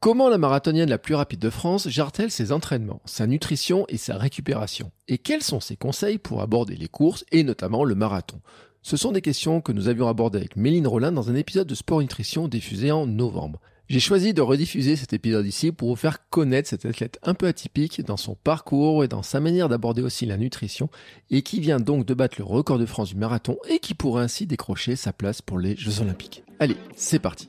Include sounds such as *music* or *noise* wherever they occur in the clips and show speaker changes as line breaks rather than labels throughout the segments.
Comment la marathonienne la plus rapide de France gère-t-elle ses entraînements, sa nutrition et sa récupération? Et quels sont ses conseils pour aborder les courses et notamment le marathon? Ce sont des questions que nous avions abordées avec Méline Rollin dans un épisode de Sport Nutrition diffusé en novembre. J'ai choisi de rediffuser cet épisode ici pour vous faire connaître cet athlète un peu atypique dans son parcours et dans sa manière d'aborder aussi la nutrition et qui vient donc de battre le record de France du marathon et qui pourrait ainsi décrocher sa place pour les Jeux Olympiques. Allez, c'est parti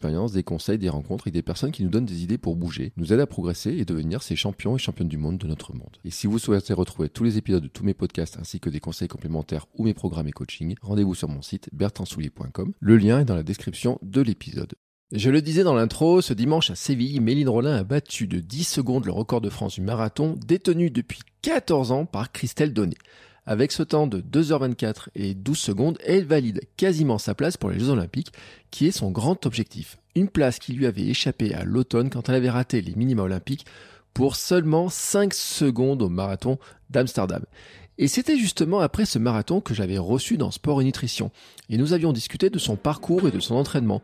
des conseils, des rencontres et des personnes qui nous donnent des idées pour bouger, nous aident à progresser et devenir ces champions et championnes du monde de notre monde. Et si vous souhaitez retrouver tous les épisodes de tous mes podcasts ainsi que des conseils complémentaires ou mes programmes et coaching, rendez-vous sur mon site bertrandsoulier.com. Le lien est dans la description de l'épisode. Je le disais dans l'intro, ce dimanche à Séville, Méline Rollin a battu de 10 secondes le record de France du marathon détenu depuis 14 ans par Christelle Donné. Avec ce temps de 2h24 et 12 secondes, elle valide quasiment sa place pour les Jeux Olympiques, qui est son grand objectif. Une place qui lui avait échappé à l'automne quand elle avait raté les minima olympiques pour seulement 5 secondes au marathon d'Amsterdam. Et c'était justement après ce marathon que j'avais reçu dans Sport et Nutrition. Et nous avions discuté de son parcours et de son entraînement.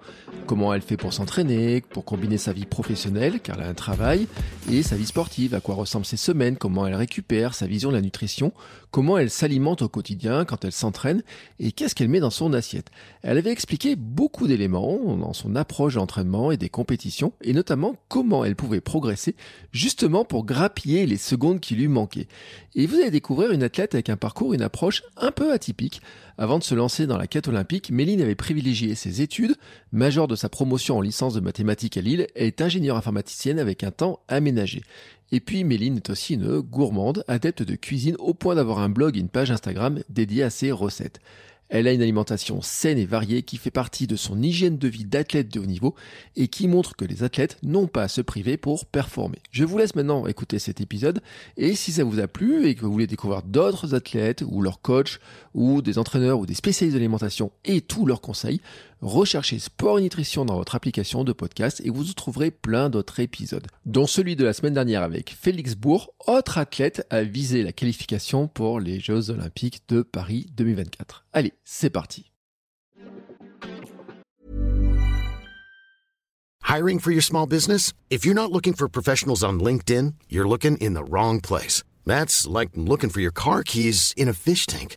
Comment elle fait pour s'entraîner, pour combiner sa vie professionnelle, car elle a un travail, et sa vie sportive, à quoi ressemblent ses semaines, comment elle récupère, sa vision de la nutrition, comment elle s'alimente au quotidien quand elle s'entraîne, et qu'est-ce qu'elle met dans son assiette. Elle avait expliqué beaucoup d'éléments dans son approche d'entraînement et des compétitions, et notamment comment elle pouvait progresser, justement pour grappiller les secondes qui lui manquaient. Et vous allez découvrir une athlète avec un parcours, une approche un peu atypique. Avant de se lancer dans la quête olympique, Méline avait privilégié ses études. Major de sa promotion en licence de mathématiques à Lille, elle est ingénieure informaticienne avec un temps aménagé. Et puis Méline est aussi une gourmande, adepte de cuisine au point d'avoir un blog et une page Instagram dédiée à ses recettes. Elle a une alimentation saine et variée qui fait partie de son hygiène de vie d'athlète de haut niveau et qui montre que les athlètes n'ont pas à se priver pour performer. Je vous laisse maintenant écouter cet épisode et si ça vous a plu et que vous voulez découvrir d'autres athlètes ou leurs coachs ou des entraîneurs ou des spécialistes d'alimentation et tous leurs conseils, recherchez Sport et Nutrition dans votre application de podcast et vous y trouverez plein d'autres épisodes, dont celui de la semaine dernière avec Félix Bourg, autre athlète à viser la qualification pour les Jeux Olympiques de Paris 2024. Allez, c'est parti.
Hiring for your small business? If you're not looking for professionals on LinkedIn, you're looking in the wrong place. That's like looking for your car keys in a fish tank.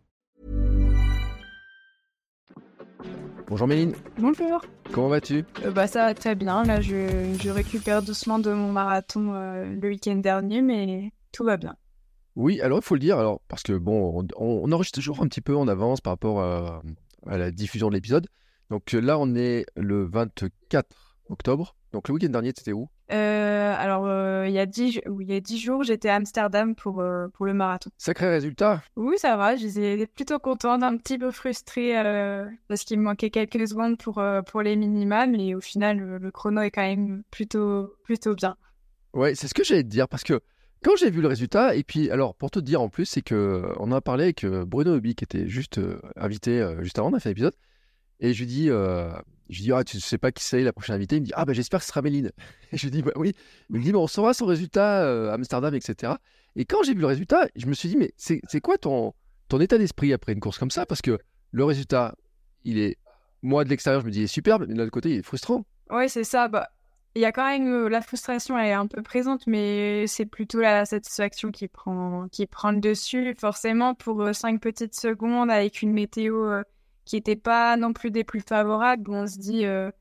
Bonjour Méline,
Bonjour.
comment vas-tu?
Euh, bah ça va très bien. Là, je, je récupère doucement de mon marathon euh, le week-end dernier, mais tout va bien.
Oui, alors il faut le dire, alors, parce que bon, on, on enregistre toujours un petit peu en avance par rapport à, à la diffusion de l'épisode. Donc là, on est le 24 octobre. Donc le week-end dernier, c'était où?
Euh, alors, euh, il y a dix, ju- oui, il y a dix jours, j'étais à Amsterdam pour, euh, pour le marathon.
Sacré résultat
Oui, ça va. J'étais plutôt contente, un petit peu frustrée parce qu'il me manquait quelques secondes pour, pour les minima, mais au final, le, le chrono est quand même plutôt, plutôt bien.
Ouais, c'est ce que j'allais te dire parce que quand j'ai vu le résultat, et puis alors pour te dire en plus, c'est que on en a parlé avec Bruno Hobby qui était juste invité juste avant, on a fait l'épisode, et je lui dis, euh, je dis ah tu sais pas qui c'est la prochaine invitée, il me dit ah bah j'espère que ce sera Méline. *laughs* Et je lui dis bah oui, il me dit bon on saura son résultat euh, Amsterdam etc. Et quand j'ai vu le résultat, je me suis dit mais c'est quoi ton ton état d'esprit après une course comme ça? Parce que le résultat il est moi de l'extérieur je me dis il est superbe, mais de l'autre côté il est frustrant.
Ouais, c'est ça. Bah, il y a quand même euh, la frustration, elle est un peu présente, mais c'est plutôt la satisfaction qui prend, qui prend le dessus. Forcément, pour euh, cinq petites secondes, avec une météo euh, qui n'était pas non plus des plus favorables, on se dit, euh,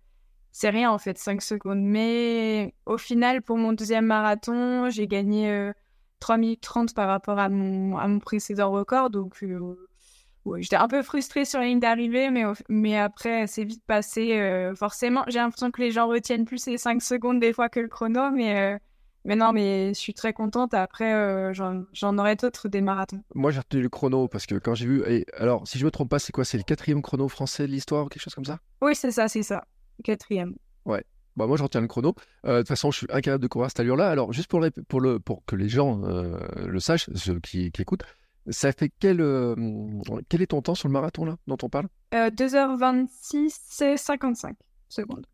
c'est rien en fait, 5 secondes. Mais au final, pour mon deuxième marathon, j'ai gagné euh, 3 minutes 30 par rapport à mon, précédent record. Donc, euh, j'étais un peu frustrée sur la ligne d'arrivée, mais, après, c'est vite passé. Euh, forcément, j'ai l'impression que les gens retiennent plus les 5 secondes des fois que le chrono, mais, euh, mais non, mais je suis très contente. Après, euh, j'en aurai d'autres des marathons.
Moi, j'ai retenu le chrono parce que quand j'ai vu. Et alors, si je me trompe pas, c'est quoi? C'est le quatrième chrono français de l'histoire ou quelque chose comme ça?
Oui, c'est ça, c'est ça. Quatrième.
Ouais. Bah, moi, je retiens le chrono. de toute façon, je suis incapable de courir à cette allure-là. Alors, juste pour, pour, le, pour que les gens le sachent, ceux qui, qui écoutent, ça fait quel, euh, quel est ton temps sur le marathon là dont on parle?
2h26 c'est 55 secondes.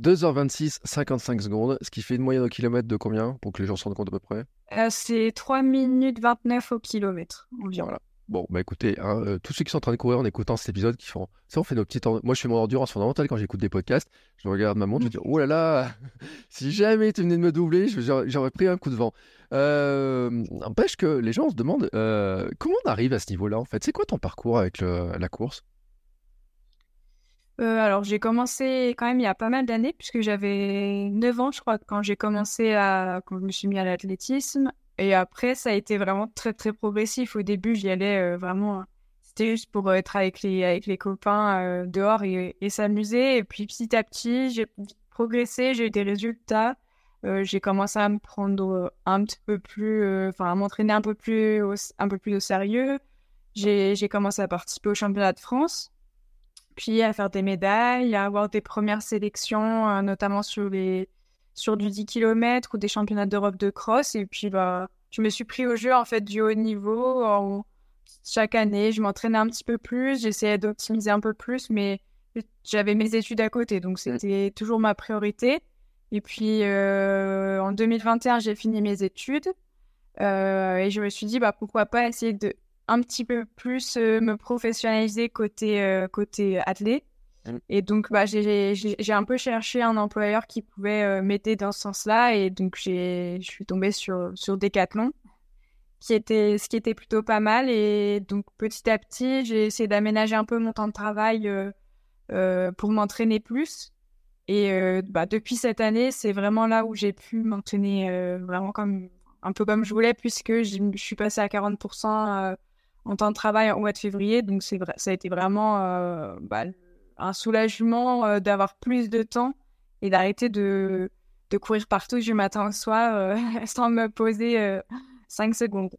2h26, 55 secondes, ce qui fait une moyenne au kilomètre de combien pour que les gens se rendent compte à peu près?
Euh, C'est 3 minutes 29 au kilomètre environ.
Voilà. Bon, bah écoutez, hein, euh, tous ceux qui sont en train de courir en écoutant cet épisode, qui font. Ça, on fait nos petites. Moi, je fais mon endurance fondamentale quand j'écoute des podcasts. Je regarde ma montre, je me dis, oh là là, *laughs* si jamais tu venais de me doubler, j'aurais pris un coup de vent. Euh, n'empêche que les gens se demandent euh, comment on arrive à ce niveau-là, en fait? C'est quoi ton parcours avec la course?
Alors, j'ai commencé quand même il y a pas mal d'années, puisque j'avais 9 ans, je crois, quand j'ai commencé à. quand je me suis mis à l'athlétisme. Et après, ça a été vraiment très, très progressif. Au début, j'y allais euh, vraiment. C'était juste pour être avec les, avec les copains euh, dehors et, s'amuser. Et puis, petit à petit, j'ai progressé, j'ai eu des résultats. Euh, j'ai commencé à me prendre un petit peu plus. Enfin, à m'entraîner un peu plus un peu plus au sérieux. J'ai commencé à participer au championnat de France. Puis à faire des médailles, à avoir des premières sélections, notamment sur les sur du 10 km ou des championnats d'Europe de cross. Et puis, bah, je me suis pris au jeu, en fait, du haut niveau. Chaque année, je m'entraînais un petit peu plus, j'essayais d'optimiser un peu plus, mais j'avais mes études à côté, donc c'était toujours ma priorité. Et puis, euh, en 2021, j'ai fini mes études. Euh, et je me suis dit, bah, pourquoi pas essayer de un petit peu plus euh, me professionnaliser côté, côté athlète. Mm. Et donc, bah, j'ai un peu cherché un employeur qui pouvait euh, m'aider dans ce sens-là. Et donc, je suis tombée sur, sur Decathlon, qui était, ce qui était plutôt pas mal. Et donc, petit à petit, j'ai essayé d'aménager un peu mon temps de travail euh, euh, pour m'entraîner plus. Et bah, depuis cette année, c'est vraiment là où j'ai pu m'entraîner vraiment comme, un peu comme je voulais, puisque je suis passée à 40% en temps de travail au mois de février. Donc, ça a été vraiment bah, un soulagement euh, d'avoir plus de temps et d'arrêter de, de courir partout du matin au soir euh, *laughs* sans me poser 5 euh, secondes.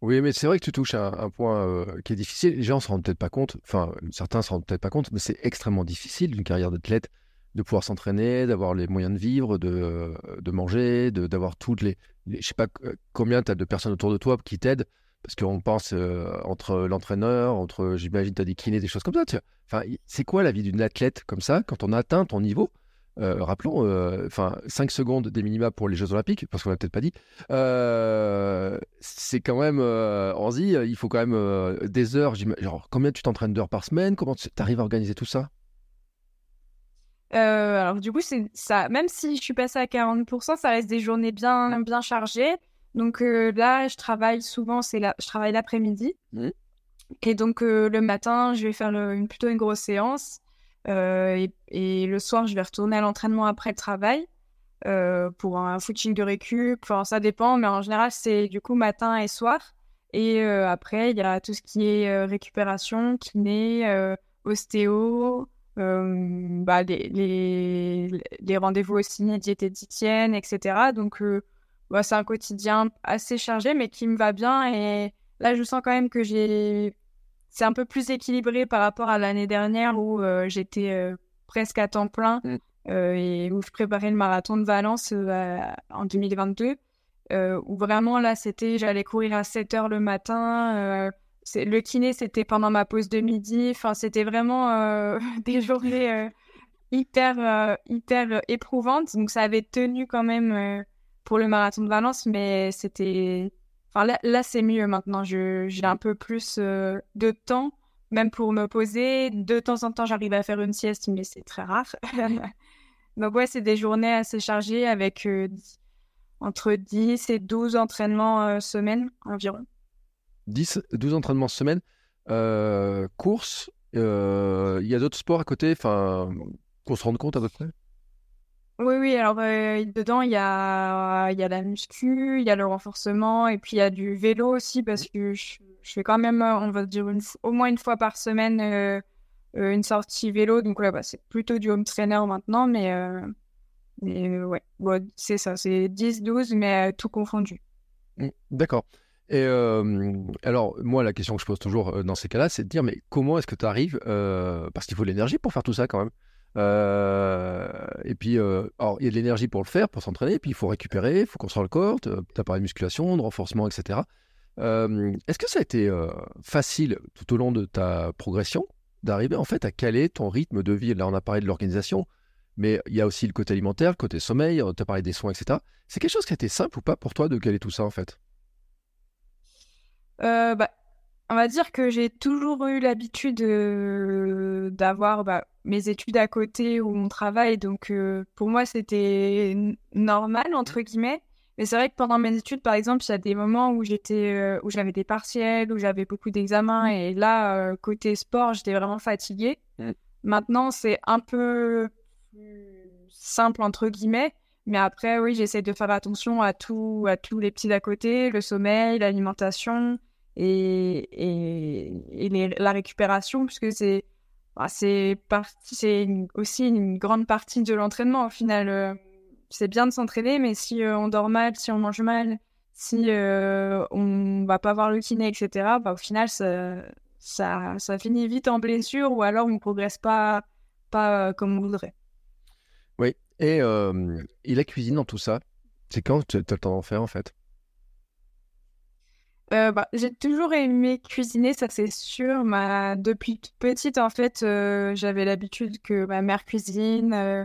Oui, mais c'est vrai que tu touches à un, point qui est difficile. Les gens ne se rendent peut-être pas compte, enfin, certains ne se rendent peut-être pas compte, mais c'est extrêmement difficile d'une carrière d'athlète de pouvoir s'entraîner, d'avoir les moyens de vivre, de, de manger, d'avoir toutes les, les, Je sais pas combien tu as de personnes autour de toi qui t'aident parce qu'on pense euh, entre l'entraîneur, entre, j'imagine, tu as des kinés, des choses comme ça. Tu enfin, c'est quoi la vie d'une athlète comme ça quand on atteint ton niveau? Euh, Rappelons, euh, enfin, 5 secondes des minima pour les Jeux Olympiques, parce qu'on l'a peut-être pas dit. c'est quand même, dit, il faut quand même des heures. Genre, combien tu t'entraînes d'heures par semaine? Comment tu arrives à organiser tout ça?
Alors du coup, c'est ça. Même si je suis passée à 40%, ça reste des journées bien, bien chargées. Donc euh, là, je travaille souvent, c'est là, je travaille l'après-midi. Mmh. Et donc euh, le matin, je vais faire une, plutôt une grosse séance. Euh, et, le soir, je vais retourner à l'entraînement après le travail pour un footing de récup. Enfin, ça dépend, mais en général, c'est du coup matin et soir. Et après, il y a tout ce qui est récupération, kiné, ostéo, bah, les, les, les rendez-vous aussi diététicienne, etc. Donc, bah, c'est un quotidien assez chargé, mais qui me va bien. Et là, je sens quand même que j'ai. C'est un peu plus équilibré par rapport à l'année dernière où euh, j'étais euh, presque à temps plein mm. euh, et où je préparais le marathon de Valence en 2022. où vraiment, là, c'était. J'allais courir à 7 heures le matin. le kiné, c'était pendant ma pause de midi. Enfin, c'était vraiment *laughs* des journées hyper, hyper éprouvantes. Donc, ça avait tenu quand même pour le marathon de Valence, mais c'était. Enfin, là, là c'est mieux maintenant. J'ai un peu plus euh, de temps, même pour me poser. De temps en temps, j'arrive à faire une sieste, mais c'est très rare. *laughs* Donc, ouais, c'est des journées assez chargées avec euh, entre 10 et 12 entraînements euh, semaine environ.
10, 12 entraînements semaine. course, il y a d'autres sports à côté, enfin, qu'on se rende compte à peu près?
Oui, oui, alors dedans, il y a, il y a la muscu, il y a le renforcement, et puis il y a du vélo aussi, parce que je, fais quand même, on va dire, au moins une fois par semaine une sortie vélo. Donc là, bah, c'est plutôt du home trainer maintenant, mais, mais ouais, c'est ça, c'est 10-12, mais tout confondu.
Mmh, d'accord. Et alors, moi, la question que je pose toujours dans ces cas-là, c'est de dire, mais comment est-ce que tu arrives Parce qu'il faut de l'énergie pour faire tout ça quand même. Et puis, alors, il y a de l'énergie pour le faire, pour s'entraîner, puis il faut récupérer, il faut construire le corps, tu as parlé de musculation, de renforcement, etc. est-ce que ça a été facile tout au long de ta progression d'arriver en fait à caler ton rythme de vie? Là, on a parlé de l'organisation, mais il y a aussi le côté alimentaire, le côté sommeil, tu as parlé des soins, etc. C'est quelque chose qui a été simple ou pas pour toi de caler tout ça en fait?
Euh, bah, on va dire que j'ai toujours eu l'habitude euh, d'avoir bah, mes études à côté ou mon travail, donc euh, pour moi c'était normal entre guillemets. Mais c'est vrai que pendant mes études, par exemple, il y a des moments où j'étais, où j'avais des partiels, où j'avais beaucoup d'examens, et là, côté sport, j'étais vraiment fatiguée. Mmh. Maintenant, c'est un peu plus simple entre guillemets, mais après, oui, j'essaie de faire attention à tout, à tous les petits d'à côté, le sommeil, l'alimentation et, et, la récupération, puisque c'est bah, c'est aussi une grande partie de l'entraînement au final. Euh, c'est bien de s'entraîner, mais si euh, on dort mal, si on mange mal, si euh, on va pas voir le kiné, etc., bah, au final, ça, ça, finit vite en blessure ou alors on ne progresse pas, pas comme on voudrait.
Oui, et, la cuisine dans tout ça, c'est quand tu as le temps d'en faire en fait?
Euh, bah, j'ai toujours aimé cuisiner, ça c'est sûr. Ma... Depuis toute petite, en fait, euh, j'avais l'habitude que ma mère cuisine,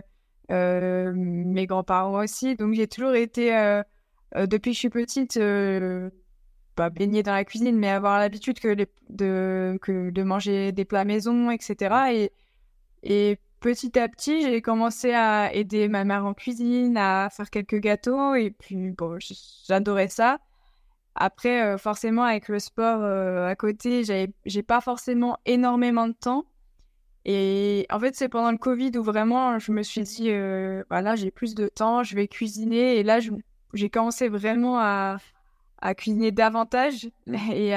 euh, mes grands-parents aussi. Donc j'ai toujours été, depuis que je suis petite, pas baignée dans la cuisine, mais avoir l'habitude que, de... que de manger des plats maison, etc. Et, et petit à petit, j'ai commencé à aider ma mère en cuisine, à faire quelques gâteaux, et puis bon, j'adorais ça. Après, euh, forcément, avec le sport euh, à côté, j'ai pas forcément énormément de temps. Et en fait, c'est pendant le Covid où vraiment je me suis dit, euh, voilà, j'ai plus de temps, je vais cuisiner. Et là, j'ai commencé vraiment à, cuisiner davantage *laughs* et,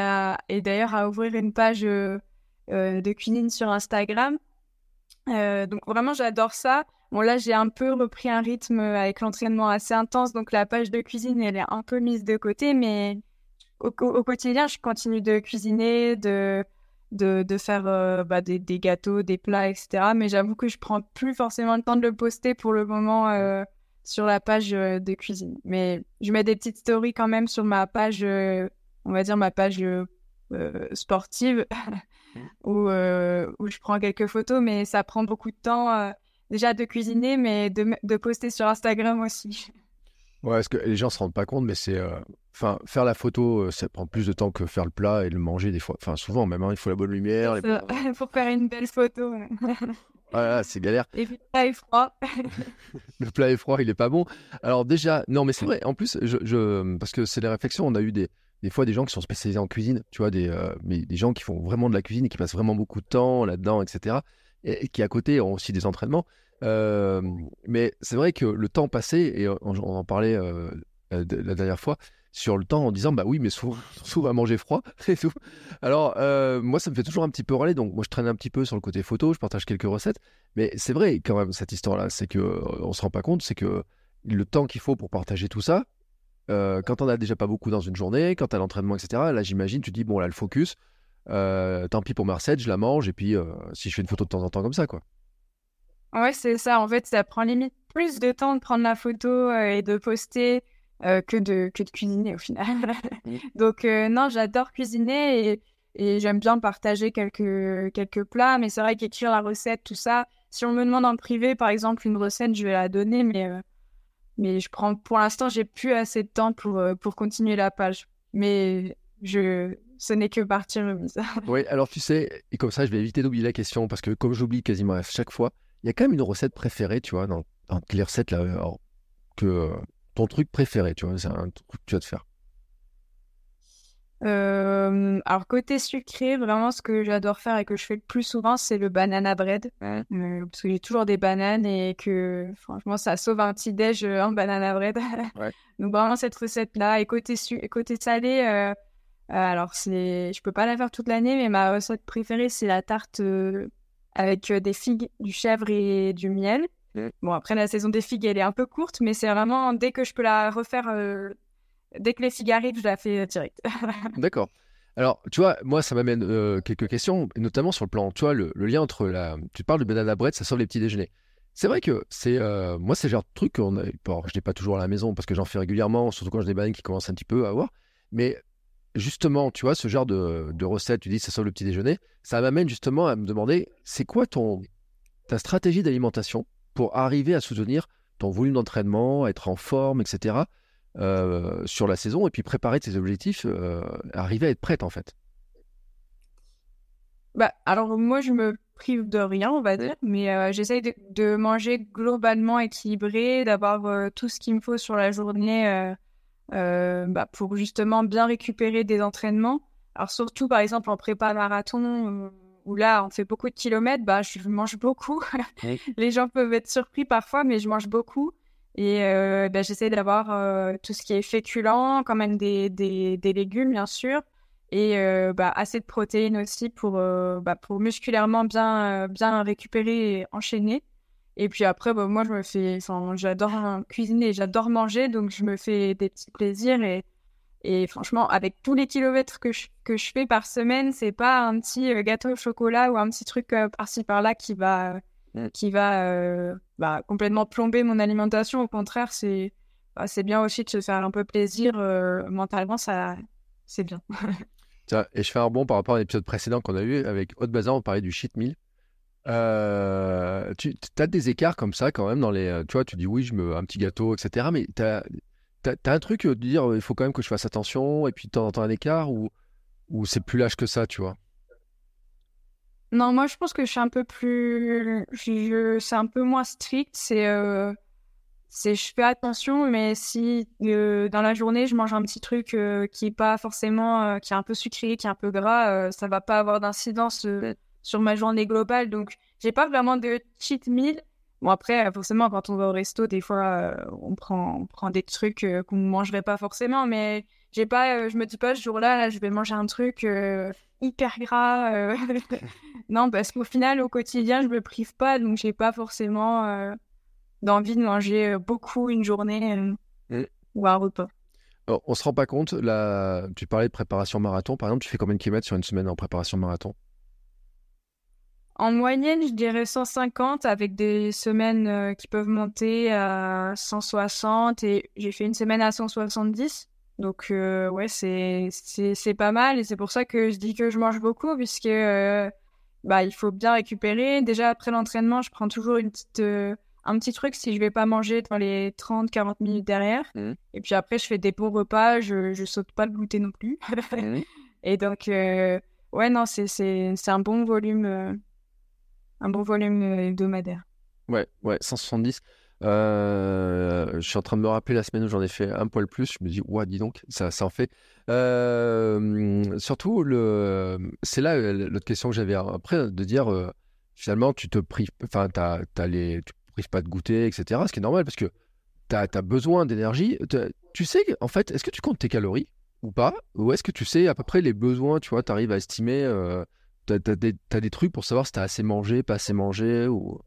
et d'ailleurs à ouvrir une page de cuisine sur Instagram. Donc vraiment, j'adore ça. Bon, là, j'ai un peu repris un rythme avec l'entraînement assez intense, donc la page de cuisine, elle est un peu mise de côté, mais au, quotidien, je continue de cuisiner, de, de, faire euh, bah, des, gâteaux, des plats, etc. Mais j'avoue que je prends plus forcément le temps de le poster pour le moment euh, sur la page de cuisine. Mais je mets des petites stories quand même sur ma page, on va dire ma page sportive. *laughs* Où, euh, où, je prends quelques photos, mais ça prend beaucoup de temps euh, déjà de cuisiner, mais de, de, poster sur Instagram aussi. *laughs*
Ouais, est-ce que les gens se rendent pas compte, mais c'est. Euh, enfin, faire la photo, ça prend plus de temps que faire le plat et le manger des fois. Enfin, souvent même, hein, il faut la bonne lumière. *laughs*
Pour faire une belle photo.
Voilà, c'est galère.
Et puis le plat est froid. *laughs*
le plat est froid, il est pas bon. Alors déjà, non, mais c'est vrai. En plus, je, je... parce que c'est des réflexions. On a eu des, des fois des gens qui sont spécialisés en cuisine, tu vois, des, euh, mais des gens qui font vraiment de la cuisine et qui passent vraiment beaucoup de temps là-dedans, etc. Et, qui à côté ont aussi des entraînements. Euh, mais c'est vrai que le temps passé, et on, en parlait euh, la dernière fois, sur le temps en disant bah oui mais souvent, souvent à manger froid *laughs* et tout. Alors moi ça me fait toujours un petit peu râler donc moi je traîne un petit peu sur le côté photo, je partage quelques recettes mais c'est vrai quand même cette histoire là c'est que on se rend pas compte c'est que le temps qu'il faut pour partager tout ça euh, quand on a déjà pas beaucoup dans une journée, quand tu as l'entraînement, etc., là j'imagine, tu dis, bon là le focus, euh, tant pis pour ma recette, je la mange, et puis euh, si je fais une photo de temps en temps comme ça, quoi.
Ouais, c'est ça, en fait, ça prend limite plus de temps de prendre la photo et de poster que, de, que de cuisiner au final. *laughs* Mmh. *laughs* Donc non, j'adore cuisiner et, et j'aime bien partager quelques, quelques plats, mais c'est vrai qu'écrire la recette, tout ça, si on me demande en privé, par exemple, une recette, je vais la donner, mais mais je prends, pour l'instant, j'ai plus assez de temps pour, euh, pour continuer la page. Mais je, ce n'est que partir remise. *laughs*
oui, alors tu sais, et comme ça, je vais éviter d'oublier la question parce que comme j'oublie quasiment à chaque fois, il y a quand même une recette préférée, tu vois, dans, dans les recettes là, que euh, ton truc préféré, tu vois, c'est un truc que tu vas te faire.
Euh, alors côté sucré, vraiment ce que j'adore faire et que je fais le plus souvent, c'est le banana bread. Euh, parce que j'ai toujours des bananes et que franchement ça sauve un petit déj en banana bread. *laughs* Donc vraiment cette recette là. Et côté côté salé, euh, alors c'est, je peux pas la faire toute l'année, mais ma recette préférée c'est la tarte avec des figues, du chèvre et du miel. Bon après la saison des figues elle est un peu courte, mais c'est vraiment dès que je peux la refaire dès que les figues arrivent, je la fais direct. *laughs*
D'accord. Alors, tu vois, moi, ça m'amène euh, quelques questions, notamment sur le plan, tu vois, le, lien entre la. Tu parles de banana bread, ça sauve les petits déjeuners. C'est vrai que c'est. Euh, moi, c'est le genre de truc qu'on a. Bon, je n'ai pas toujours à la maison parce que j'en fais régulièrement, surtout quand j'ai des bananes qui commencent un petit peu à avoir. Mais justement, tu vois, ce genre de, de recette, tu dis ça sauve le petit déjeuner, ça m'amène justement à me demander c'est quoi ton ta stratégie d'alimentation pour arriver à soutenir ton volume d'entraînement, être en forme, etc. Euh, sur la saison et puis préparer tes objectifs, euh, arriver à être prête en fait?
Bah, Alors moi je me prive de rien on va dire, mais euh, j'essaye de, manger globalement équilibré, d'avoir tout ce qu'il me faut sur la journée bah, pour justement bien récupérer des entraînements. Alors surtout par exemple en prépa marathon où là on fait beaucoup de kilomètres, bah, je mange beaucoup. *laughs* Les gens peuvent être surpris parfois, mais je mange beaucoup. Et euh, ben, j'essaie d'avoir euh, tout ce qui est féculent, quand même des, des, des légumes, bien sûr. Et euh, bah, assez de protéines aussi pour, bah, pour musculairement bien, bien récupérer et enchaîner. Et puis après, bah, moi, je me fais, j'adore cuisiner, j'adore manger, donc je me fais des petits plaisirs. Et, et franchement, avec tous les kilomètres que je, que je fais par semaine, c'est pas un petit gâteau au chocolat ou un petit truc par-ci par-là qui va, Mm. qui va euh, bah, complètement plomber mon alimentation. Au contraire, c'est bah, c'est bien aussi de se faire un peu plaisir euh, mentalement, ça c'est bien. *laughs*
et je fais un rebond par rapport à l'épisode précédent qu'on a eu avec Haute Bazar, on parlait du cheat meal. Euh, tu as des écarts comme ça quand même dans les. Tu vois, tu dis oui, je me un petit gâteau, etc. Mais tu as, un truc de dire il faut quand même que je fasse attention et puis de temps en temps un écart ou, ou c'est plus lâche que ça, tu vois?
Non, moi je pense que je suis un peu plus. C'est un peu moins strict. C'est. Euh... Je fais attention, mais si euh, dans la journée je mange un petit truc euh, qui est pas forcément, euh, qui est un peu sucré, qui est un peu gras, ça va pas avoir d'incidence sur ma journée globale. Donc, j'ai pas vraiment de cheat meal. Bon après, forcément, quand on va au resto, des fois, on prend, on prend des trucs qu'on ne mangerait pas forcément, mais j'ai pas, je me dis pas ce jour-là, là, je vais manger un truc hyper gras. Euh. *laughs* non, parce qu'au final, au quotidien, je me prive pas, donc j'ai pas forcément euh, d'envie de manger euh, beaucoup une journée mmh. ou un repas.
On on se rend pas compte, là, tu parlais de préparation marathon, par exemple, tu fais combien de kilomètres sur une semaine en préparation marathon?
En moyenne, je dirais 150 avec des semaines qui peuvent monter à 160 et j'ai fait une semaine à 170. Donc euh, ouais, c'est c'est pas mal et c'est pour ça que je dis que je mange beaucoup puisque euh, bah il faut bien récupérer. Déjà après l'entraînement, je prends toujours une petite euh, un petit truc si je vais pas manger dans les 30 40 minutes derrière. Mmh. Et puis après je fais des bons repas, je je saute pas le goûter non plus. Mmh. *laughs* et donc ouais non, c'est c'est c'est un bon volume un bon volume hebdomadaire.
Ouais, ouais, 170. Euh, je suis en train de me rappeler la semaine où j'en ai fait un poil plus. Je me dis, ouais, dis donc, ça, ça en fait. Euh, surtout, le, c'est là euh, l'autre question que j'avais après, de dire, finalement, tu te prives, enfin, t'as, t'as les, tu prives pas de goûter, etc. Ce qui est normal parce que tu as, besoin d'énergie. Tu sais, en fait, est-ce que tu comptes tes calories ou pas? Ou est-ce que tu sais à peu près les besoins, tu vois, tu arrives à estimer, tu as, des, des trucs pour savoir si tu as assez mangé, pas assez mangé ou...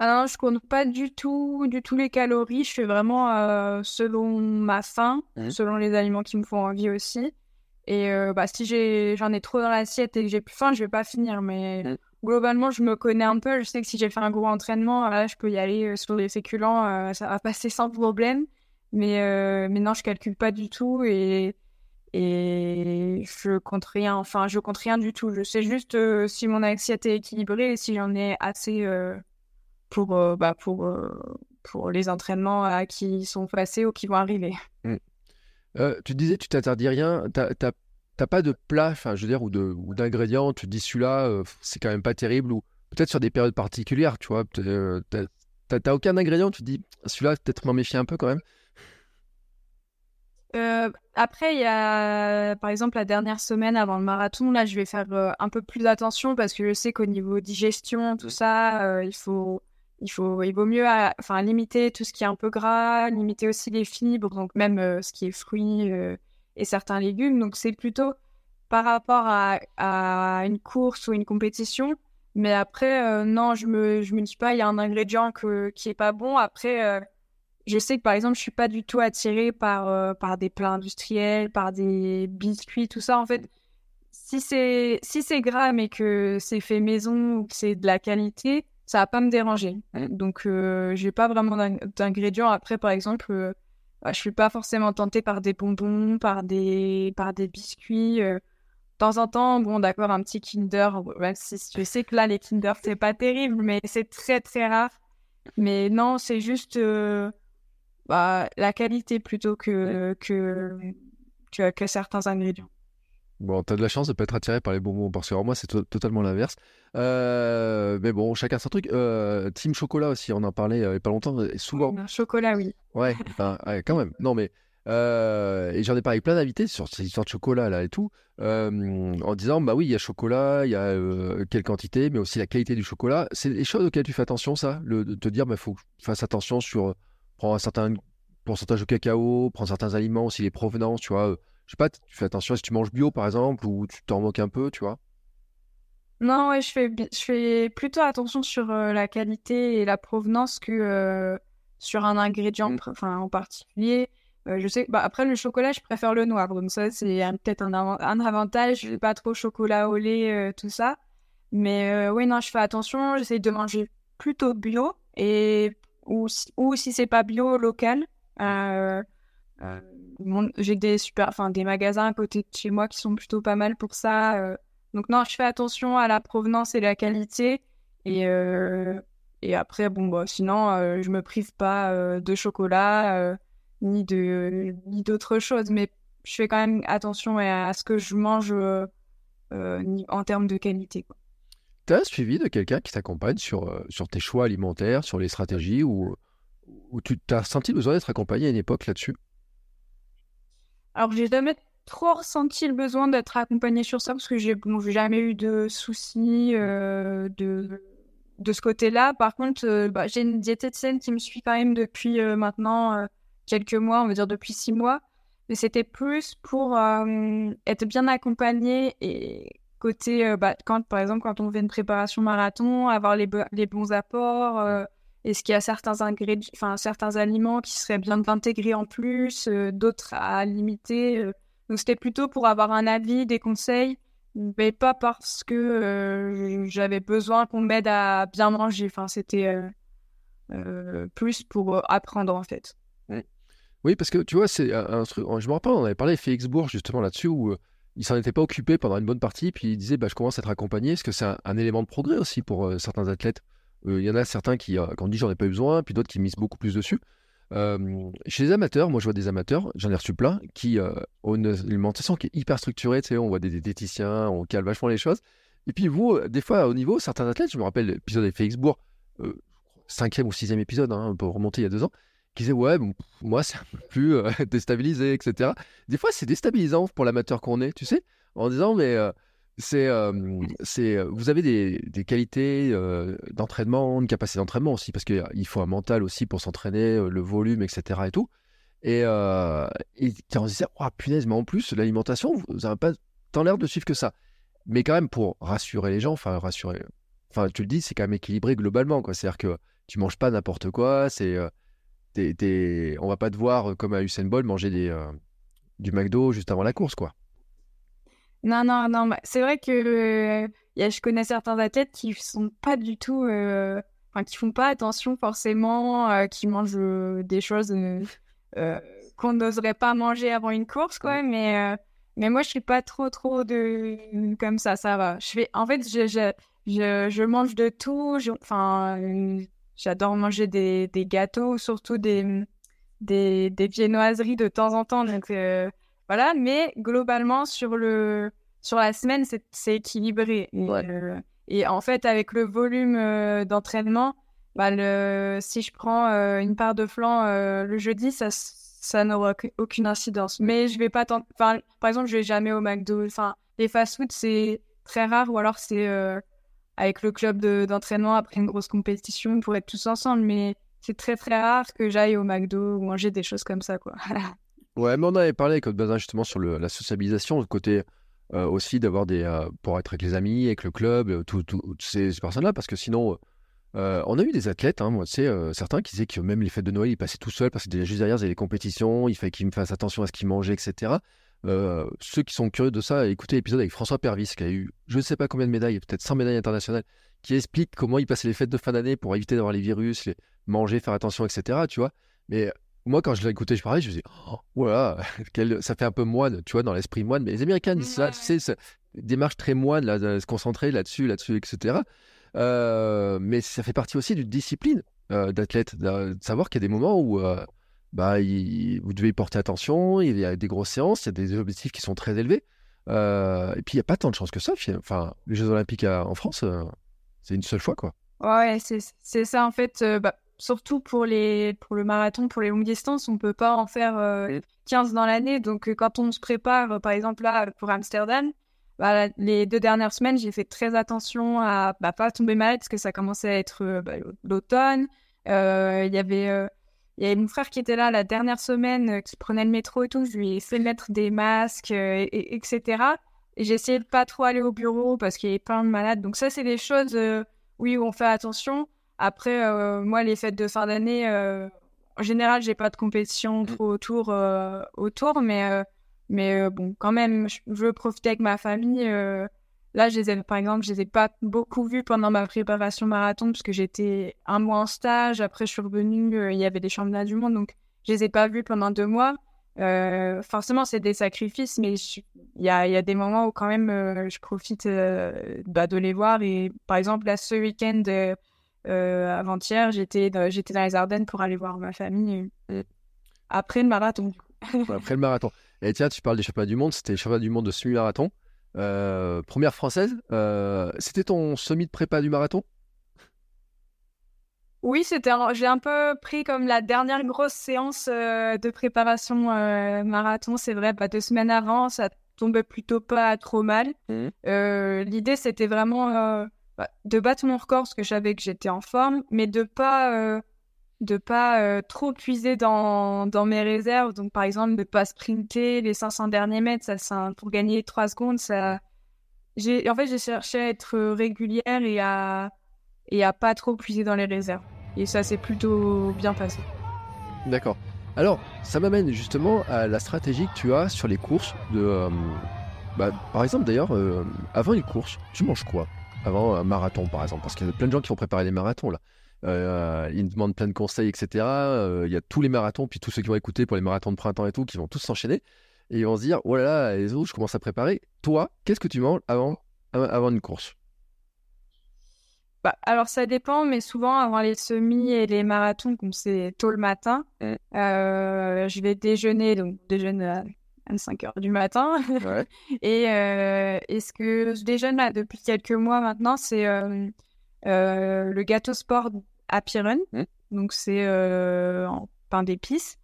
Alors, je compte pas du tout, du tout les calories. Je fais vraiment euh, selon ma faim, mmh. selon les aliments qui me font envie aussi. Et euh, bah, si j'en ai, trop dans l'assiette et que j'ai plus faim, je vais pas finir. Mais mmh. globalement, je me connais un peu. Je sais que si j'ai fait un gros entraînement, là, je peux y aller euh, sur les féculents, ça va passer sans problème. Mais, mais non, je calcule pas du tout et, et je compte rien. Enfin, je compte rien du tout. Je sais juste si mon assiette est équilibrée et si j'en ai assez pour, euh, bah, pour, euh, pour les entraînements qui sont passés ou qui vont arriver. Mmh.
Euh, tu disais, tu t'interdis rien. T'as pas de plat, je veux dire, ou d'ingrédients. Tu te dis celui-là, c'est quand même pas terrible, ou peut-être sur des périodes particulières, tu vois. T'as aucun ingrédient, tu dis celui-là, peut-être m'en méfier un peu quand même.
Euh, après, il y a, par exemple, la dernière semaine avant le marathon, là, je vais faire euh, un peu plus attention parce que je sais qu'au niveau digestion, tout ça, euh, il faut, il faut, il vaut mieux, enfin, limiter tout ce qui est un peu gras, limiter aussi les fibres, donc même ce qui est fruits et certains légumes. Donc, c'est plutôt par rapport à, une course ou une compétition. Mais après, non, je me, je me dis pas, il y a un ingrédient qui est pas bon. Après, je sais que par exemple, je suis pas du tout attirée par, euh, par des plats industriels, par des biscuits, tout ça. En fait, si c'est si c'est gras mais que c'est fait maison ou que c'est de la qualité, ça va pas me déranger. Donc, euh, j'ai pas vraiment d'ingrédients. Après, par exemple, euh, bah, je suis pas forcément tentée par des bonbons, par des par des biscuits. Euh. de temps en temps, bon, d'accord, un petit Kinder. je sais que là, les Kinder, c'est pas terrible, mais c'est très très rare. Mais non, c'est juste bah, la qualité plutôt que, que, que, certains ingrédients.
Bon, t'as de la chance de pas être attiré par les bonbons, parce que moi, c'est totalement l'inverse. Euh, mais bon, chacun son truc. Euh, team chocolat aussi, on en parlait euh, il y a pas longtemps. souvent.
chocolat, oui.
Ouais, quand même. Non, mais. et j'en ai parlé avec plein d'invités sur ces histoires de chocolat là et tout, en disant bah oui, il y a chocolat, il y a quelle quantité, mais aussi la qualité du chocolat. C'est des choses auxquelles tu fais attention, ça le, De te dire, il bah, faut que je fasse attention sur prends un certain pourcentage de cacao, prends certains aliments, aussi les provenances, tu vois. Euh, je sais pas, tu fais attention si tu manges bio par exemple ou tu t'en moques un peu, tu vois.
Non, ouais, je fais, je fais plutôt attention sur euh, la qualité et la provenance que euh, sur un ingrédient enfin, en particulier. je sais, bah, après le chocolat, je préfère le noir, donc ça c'est peut-être un, un, avantage. Je pas trop chocolat au lait, tout ça. Mais oui, non, je fais attention. J'essaie de manger plutôt bio et ou, ou si c'est pas bio, local. Euh, euh, j'ai des super, enfin des magasins à côté de chez moi qui sont plutôt pas mal pour ça. Euh. Donc non, je fais attention à la provenance et la qualité. Et, et après, bon, bah, sinon, je me prive pas de chocolat ni de ni d'autres choses. Mais je fais quand même attention à, ce que je mange en termes de qualité. Quoi.
As suivi de quelqu'un qui t'accompagne sur, sur tes choix alimentaires, sur les stratégies ou ou tu t'as senti besoin d'être accompagné à une époque là-dessus?
Alors, j'ai jamais trop ressenti le besoin d'être accompagné sur ça parce que j'ai bon, jamais eu de soucis euh, de, de ce côté-là. Par contre, euh, bah, j'ai une diététicienne qui me suit quand même depuis euh, maintenant quelques mois, on va dire depuis six mois. Mais c'était plus pour être bien accompagné et côté, bah, quand, par exemple, quand on fait une préparation marathon, avoir les, bons apports est-ce qu'il y a certains ingrédients, enfin certains aliments qui seraient bien d'intégrer en plus, euh, d'autres à limiter. Euh? Donc c'était plutôt pour avoir un avis, des conseils, mais pas parce que euh, j'avais besoin qu'on m'aide à bien manger. Enfin c'était plus pour apprendre en fait.
Oui, parce que tu vois, c'est un, truc. Je me rappelle, on avait parlé avec Félix Bourg justement là-dessus où il s'en était pas occupé pendant une bonne partie, puis il disait bah, je commence à être accompagné, est-ce que c'est un, élément de progrès aussi pour certains athlètes? Il y en a certains qui, euh, quand on dit j'en ai pas eu besoin, puis d'autres qui misent beaucoup plus dessus. chez les amateurs, moi je vois des amateurs, j'en ai reçu plein, qui euh, ont une alimentation qui est hyper structurée, on voit des diététiciens, on cale vachement les choses. Et puis vous, euh, des fois au niveau, certains athlètes, je me rappelle l'épisode avec Félixbourg, cinquième ou sixième épisode, hein, pour remonter il y a deux ans, qui disait ouais, moi c'est un peu plus *laughs* déstabilisé, etc. Des fois c'est déstabilisant pour l'amateur qu'on est, tu sais, en disant mais c'est, c'est, vous avez des, des qualités d'entraînement, une capacité d'entraînement aussi, parce qu'il faut un mental aussi pour s'entraîner, le volume, etc. et tout. Et, et on se disait, oh, punaise, mais en plus, l'alimentation, vous n'avez pas tant l'air de suivre que ça. Mais quand même, pour rassurer les gens, enfin, rassurer, enfin, tu le dis, c'est quand même équilibré globalement, quoi. C'est-à-dire que tu manges pas n'importe quoi, c'est, t'es, t'es, on va pas te voir comme à Usain Bolt manger des, du McDo juste avant la course, quoi.
Non, non, non. Bah, c'est vrai que euh, y a, je connais certains athlètes qui sont pas du tout, euh, enfin, qui font pas attention forcément, euh, qui mangent des choses qu'on n'oserait pas manger avant une course, quoi. Mais, mais moi, je suis pas trop, trop de comme ça. Ça va. Je fais, en fait, je, je, je, je mange de tout. Enfin, j'adore manger des, des gâteaux, surtout des, des, des viennoiseries de temps en temps. Donc voilà, mais globalement, sur, le, sur la semaine, c'est équilibré. Euh, et, en fait, avec le volume euh, d'entraînement, bah, si je prends euh, une part de flan le jeudi, ça, ça n'aura aucune incidence. Mais je vais pas. Enfin, par exemple, je vais jamais au McDo. Enfin, les fast-food, c'est très rare, ou alors c'est euh, avec le club d'entraînement après une grosse compétition pour être tous ensemble. Mais c'est très très rare que j'aille au McDo ou manger des choses comme ça, quoi. *laughs*
ouais, mais on avait parlé avec Benjamin justement sur la sociabilisation, le côté euh, aussi d'avoir des. Euh, pour être avec les amis, avec le club, toutes ces, personnes-là, parce que sinon euh, on a eu des athlètes, hein, moi, tu sais, euh, certains qui disaient que même les fêtes de Noël, ils passaient tout seuls parce que juste derrière, il y avait les compétitions, il fallait qu'ils me fassent attention à ce qu'ils mangeaient, etc. Euh, ceux qui sont curieux de ça, écoutez l'épisode avec François Pervis, qui a eu je ne sais pas combien de médailles, peut-être 100 médailles internationales, qui explique comment il passait les fêtes de fin d'année pour éviter d'avoir les virus, les manger, faire attention, etc. Tu vois Mais moi, quand je l'ai écouté, je parlais, je me disais, oh, voilà, *laughs* ça fait un peu moine, tu vois, dans l'esprit moine. Mais les Américains disent ça, tu sais, démarche très moine, là, de se concentrer là-dessus, là-dessus, etc. Euh, mais ça fait partie aussi d'une discipline euh, d'athlète, de savoir qu'il y a des moments où euh, bah, vous devez y porter attention, il y a des grosses séances, il y a des objectifs qui sont très élevés. et puis il n'y a pas tant de chance que ça. Enfin, les Jeux Olympiques en France, c'est une seule fois. quoi.
Ouais, c'est ça en fait. Bah, surtout pour, les, pour le marathon, pour les longues distances, on ne peut pas en faire 15 dans l'année. Donc quand on se prépare, par exemple là, pour Amsterdam, bah, les deux dernières semaines, j'ai fait très attention à bah, pas tomber malade parce que ça commençait à être euh, l'automne. Euh, il y avait euh, il y avait mon frère qui était là la dernière semaine, qui prenait le métro et tout. Je lui ai fait mettre des masques, et, etc. Et j'ai essayé de pas trop aller au bureau parce qu'il y avait plein de malades. Donc ça, c'est des choses, oui, où on fait attention. Après, moi, les fêtes de fin d'année, en général, j'ai pas de compétition mmh. trop autour, autour mais mais euh, bon, quand même, je veux profiter avec ma famille. Euh, là, je les ai, par exemple, je les ai pas beaucoup vus pendant ma préparation marathon parce que j'étais un mois en stage. Après, je suis revenue, euh, il y avait des championnats du monde, donc je les ai pas vus pendant deux mois. forcément, c'est des sacrifices, mais il y a, des moments où quand même je profite bah, de les voir. Et par exemple, là, ce week-end, avant-hier, j'étais j'étais dans les Ardennes pour aller voir ma famille après le marathon.
après le marathon. Et tiens, tu parles des championnats du monde, c'était les championnats du monde de semi-marathon. Euh, première française, euh, c'était ton semi de prépa du marathon?
Oui, c'était. J'ai un peu pris comme la dernière grosse séance euh, de préparation marathon. C'est vrai, pas bah, deux semaines avant, ça tombait plutôt pas trop mal. Mmh. L'idée, c'était vraiment bah, de battre mon record parce que je savais que j'étais en forme, mais de pas de pas euh, trop puiser dans, dans, mes réserves. Donc, par exemple, de pas sprinter les 500 derniers mètres, ça, pour gagner 3 secondes, ça. En fait, j'ai cherché à être régulière et à, et à pas trop puiser dans les réserves. Et ça s'est plutôt bien passé.
D'accord. Alors, ça m'amène justement à la stratégie que tu as sur les courses. De, euh, bah, par exemple, d'ailleurs, euh, avant une course, tu manges quoi? Avant un marathon, par exemple Parce qu'il y a plein de gens qui vont préparer des marathons, là. Euh, ils me demandent plein de conseils, etc. Euh, il y a tous les marathons, puis tous ceux qui vont écouter pour les marathons de printemps et tout, qui vont tous s'enchaîner. Et ils vont se dire, oh là là, les autres, je commence à préparer. Toi, qu'est-ce que tu manges avant, avant une course?
Bah, alors ça dépend, mais souvent avant les semis et les marathons, comme c'est tôt le matin, euh, je vais déjeuner, donc déjeuner à, 5 heures du matin. *laughs* et, ce que je déjeune là, depuis quelques mois maintenant, c'est le gâteau sport à Piron. Mmh. Donc, c'est euh, en pain d'épices.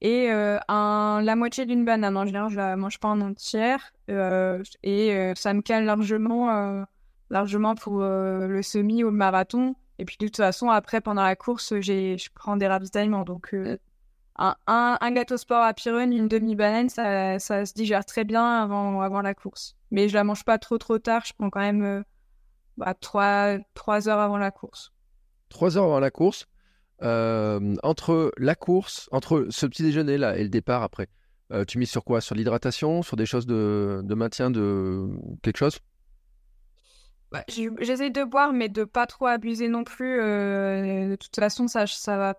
Et euh, un, la moitié d'une banane. En général, je la mange pas en entière. Euh, et ça me cale largement, largement pour le semi ou le marathon. Et puis, de toute façon, après, pendant la course, je prends des ravitaillements. Donc, mmh. un, un, gâteau sport à Piron, une demi-banane, ça, ça, se digère très bien avant, avant la course. Mais je la mange pas trop, trop tard. Je prends quand même bah, trois, trois heures avant la course.
Trois heures avant la course. Euh, entre la course, entre ce petit déjeuner là et le départ après, euh, tu mises sur quoi? Sur l'hydratation? Sur des choses de, de, maintien de quelque chose?
Bah, J'essaie de boire, mais de pas trop abuser non plus. Euh, de toute façon, ça, ça va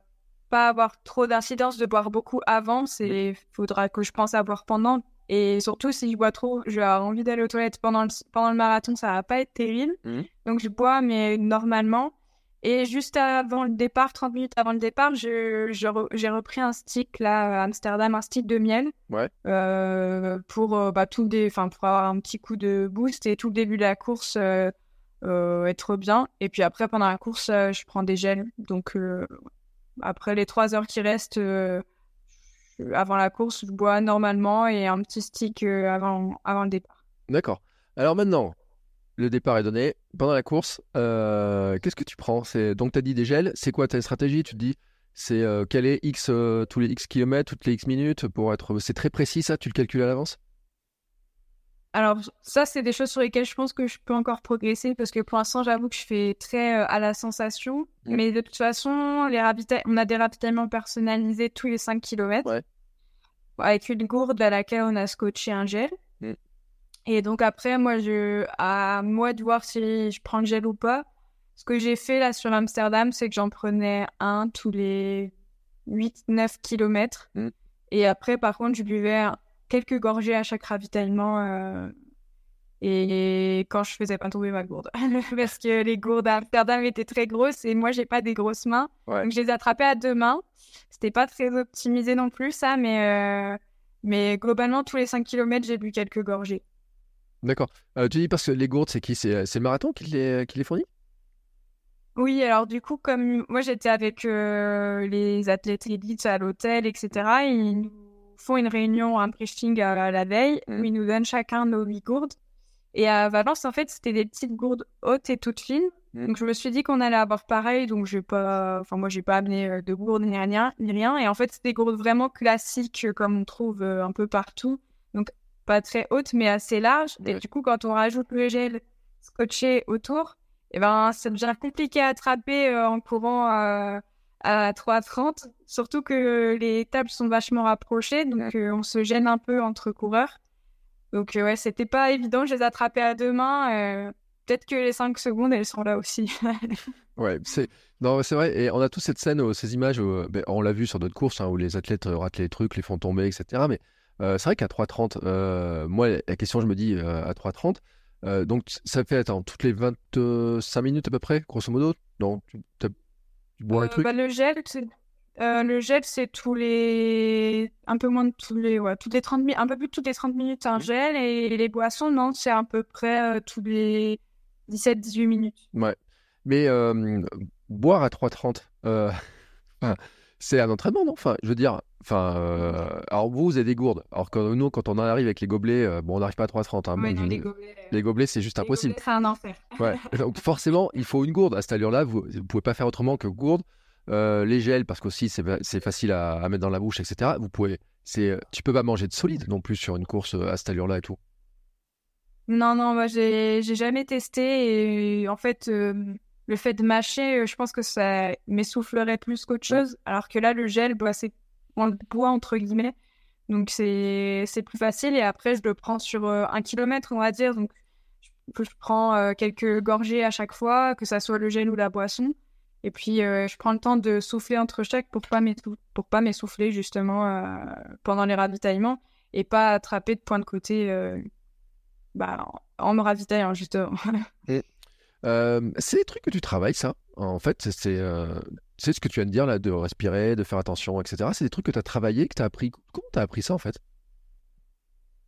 pas avoir trop d'incidence de boire beaucoup avant. Il faudra que je pense à boire pendant. Et surtout, si je bois trop, je avoir envie d'aller aux toilettes pendant le, pendant le marathon, ça va pas être terrible. Mmh. Donc, je bois, mais normalement. Et juste avant le départ, 30 minutes avant le départ, j'ai je, repris un stick là à Amsterdam, un stick de miel.
Ouais.
Euh, pour, euh, bah, tout des, pour avoir un petit coup de boost et tout le début de la course euh, être bien. Et puis après, pendant la course, je prends des gels. Donc après les 3 heures qui restent, avant la course, je bois normalement et un petit stick avant, avant le départ.
D'accord. Alors maintenant, le départ est donné. Pendant la course, qu'est-ce que tu prends? Donc, tu as dit des gels. C'est quoi ta stratégie? Tu te dis, c'est quel est X tous les X kilomètres, toutes les X minutes pour être. C'est très précis ça? Tu le calcules à l'avance?
Alors, ça, c'est des choses sur lesquelles je pense que je peux encore progresser parce que pour l'instant, j'avoue que je fais très euh, à la sensation. Mmh. Mais de toute façon, les on a des ravitaillements personnalisés tous les 5 km. Avec une gourde à laquelle on a scotché un gel. Mmh. Et donc, après, moi, je... à moi de voir si je prends le gel ou pas. Ce que j'ai fait là sur Amsterdam, c'est que j'en prenais un tous les 8-9 km. Mmh. Et après, par contre, je buvais quelques gorgées à chaque ravitaillement. Euh, et quand je faisais pas tomber ma gourde. *laughs* Parce que les gourdes à Amsterdam étaient très grosses et moi, j'ai pas des grosses mains. Donc, je les attrapais à deux mains. C'était pas très optimisé non plus, ça, mais, euh, mais globalement, tous les 5 km, j'ai bu quelques gorgées.
D'accord. Euh, tu dis parce que les gourdes, c'est qui? C'est le marathon qui les, qui les fournit?
Oui, alors du coup, comme moi j'étais avec les athlètes élites à l'hôtel, etc., ils font une réunion, un briefing à la veille, où mm. ils nous donnent chacun nos huit gourdes. Et à Valence, en fait, c'était des petites gourdes hautes et toutes fines. Mm. Donc, je me suis dit qu'on allait avoir pareil. Donc, j'ai pas, enfin, moi, j'ai pas amené euh, de gourdes ni rien, ni rien. Et en fait, c'était des gourdes vraiment classiques, euh, comme on trouve euh, un peu partout. Donc, pas très hautes, mais assez larges. Et du coup, quand on rajoute le gel scotché autour, et eh ben, ça devient compliqué à attraper en courant à 3h30. Surtout que les tables sont vachement rapprochées, donc euh, on se gêne un peu entre coureurs. Donc euh, ouais, c'était pas évident, je les attrapais à deux mains. Euh, peut-être que les 5 secondes, elles sont là aussi. *laughs*
ouais, c'est non, c'est vrai. Et on a tous cette scène, ces images, ben, on l'a vu sur d'autres courses, hein, où les athlètes ratent les trucs, les font tomber, etc. Mais c'est vrai qu'à 3h30, moi, la question, je me dis, à 3h30, donc ça fait, attends, toutes les 25 minutes à peu près, grosso modo? Non,
euh, bah, le gel, c'est euh, le gel, c'est tous les. Un peu moins de tous les. Ouais, toutes les 30 minutes. Un peu plus de toutes les 30 minutes, un gel. Et les boissons, non, c'est à peu près euh, tous les 17-18 minutes.
Ouais. Mais boire à 3,30, *laughs* c'est un entraînement, non? Enfin, je veux dire. Enfin, alors vous, vous avez des gourdes. Alors que nous, quand on arrive avec les gobelets, bon, on n'arrive pas à 3,30. Hein,
les gobelets,
les gobelets c'est juste impossible.
C'est un enfer.
ouais. *laughs* Donc forcément, il faut une gourde. À cette allure-là, vous ne pouvez pas faire autrement que gourde. les gels, parce qu'aussi c'est facile à, mettre dans la bouche, etc. Vous pouvez, c'est, tu peux pas manger de solide non plus sur une course à cette allure-là et tout.
Non, non, moi j'ai jamais testé et en fait le fait de mâcher, je pense que ça m'essoufflerait plus qu'autre chose. Alors que là, le gel, bah, c'est le boit entre guillemets. Donc c'est plus facile et après je le prends sur euh, un kilomètre on va dire. Donc je, prends euh, quelques gorgées à chaque fois, que ça soit le gel ou la boisson. Et puis euh, je prends le temps de souffler entre chaque pour pas pour pas m'essouffler justement pendant les ravitaillements et pas attraper de point de côté bah, en me ravitaillant justement. *laughs*
c'est des trucs que tu travailles ça? En fait c'est c'est ce que tu viens de dire là, de respirer, de faire attention, etc. C'est des trucs que tu as travaillé, que tu as appris. Comment tu as appris ça en fait?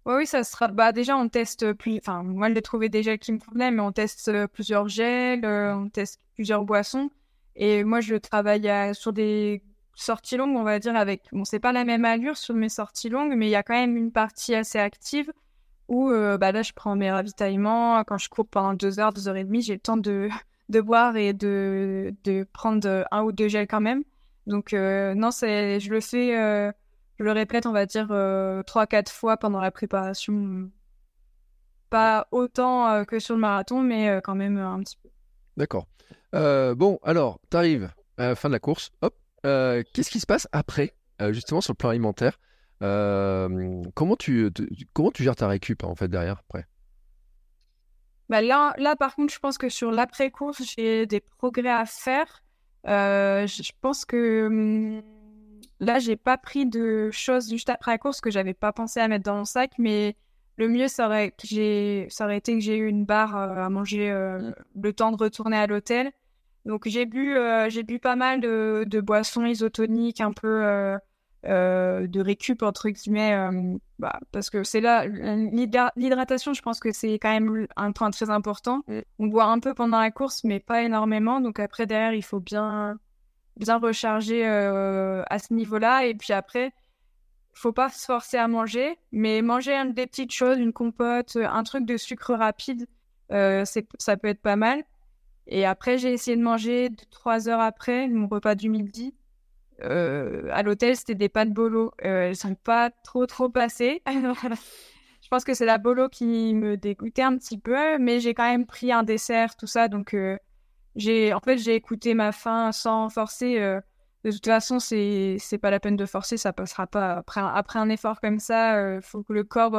Oui, ça sera. Bah, déjà, on teste plus. Enfin, moi, je l'ai trouvé des gels qui me convenaient, mais on teste euh, plusieurs gels, euh, on teste plusieurs boissons. Et moi, je travaille sur des sorties longues, on va dire, avec. Bon, c'est pas la même allure sur mes sorties longues, mais il y a quand même une partie assez active où, euh, bah, là, je prends mes ravitaillements. Quand je cours pendant deux heures, deux heures et demie, j'ai le temps de de boire et de, de prendre un ou deux gels quand même. Donc euh, non, c'est, je le fais, euh, je le répète, on va dire euh, trois, quatre fois pendant la préparation. Pas autant que sur le marathon, mais quand même un petit peu.
D'accord. bon, alors, tu arrives à la fin de la course. Hop. qu'est-ce qui se passe après, justement sur le plan alimentaire? Comment tu, comment tu gères ta récup en fait derrière après?
Bah, là, là, par contre, je pense que sur l'après-course, j'ai des progrès à faire. Euh, je pense que hum, là, j'ai pas pris de choses juste après la course que j'avais pas pensé à mettre dans mon sac, mais le mieux, ça aurait, que ça aurait été que j'ai eu une barre euh, à manger euh, mmh. le temps de retourner à l'hôtel. Donc, j'ai bu, j'ai bu pas mal de, de, boissons isotoniques, un peu euh, de récup entre guillemets euh, bah, parce que c'est là l'hydratation je pense que c'est quand même un point très important mm. on boit un peu pendant la course mais pas énormément donc après derrière il faut bien bien recharger euh, à ce niveau là et puis après faut pas se forcer à manger, mais manger des petites choses, une compote, un truc de sucre rapide, c'est ça peut être pas mal. Et après, j'ai essayé de manger trois heures après mon repas du midi. Euh, à l'hôtel, c'était des pâtes bolo. Euh, elles sont pas trop, trop passées. *laughs* je pense que c'est la bolo qui me dégoûtait un petit peu, mais j'ai quand même pris un dessert, tout ça. Donc, euh, j'ai, en fait, j'ai écouté ma faim sans forcer. Euh. de toute façon, c'est, c'est pas la peine de forcer, ça passera pas. Après, après un effort comme ça, il faut que le corps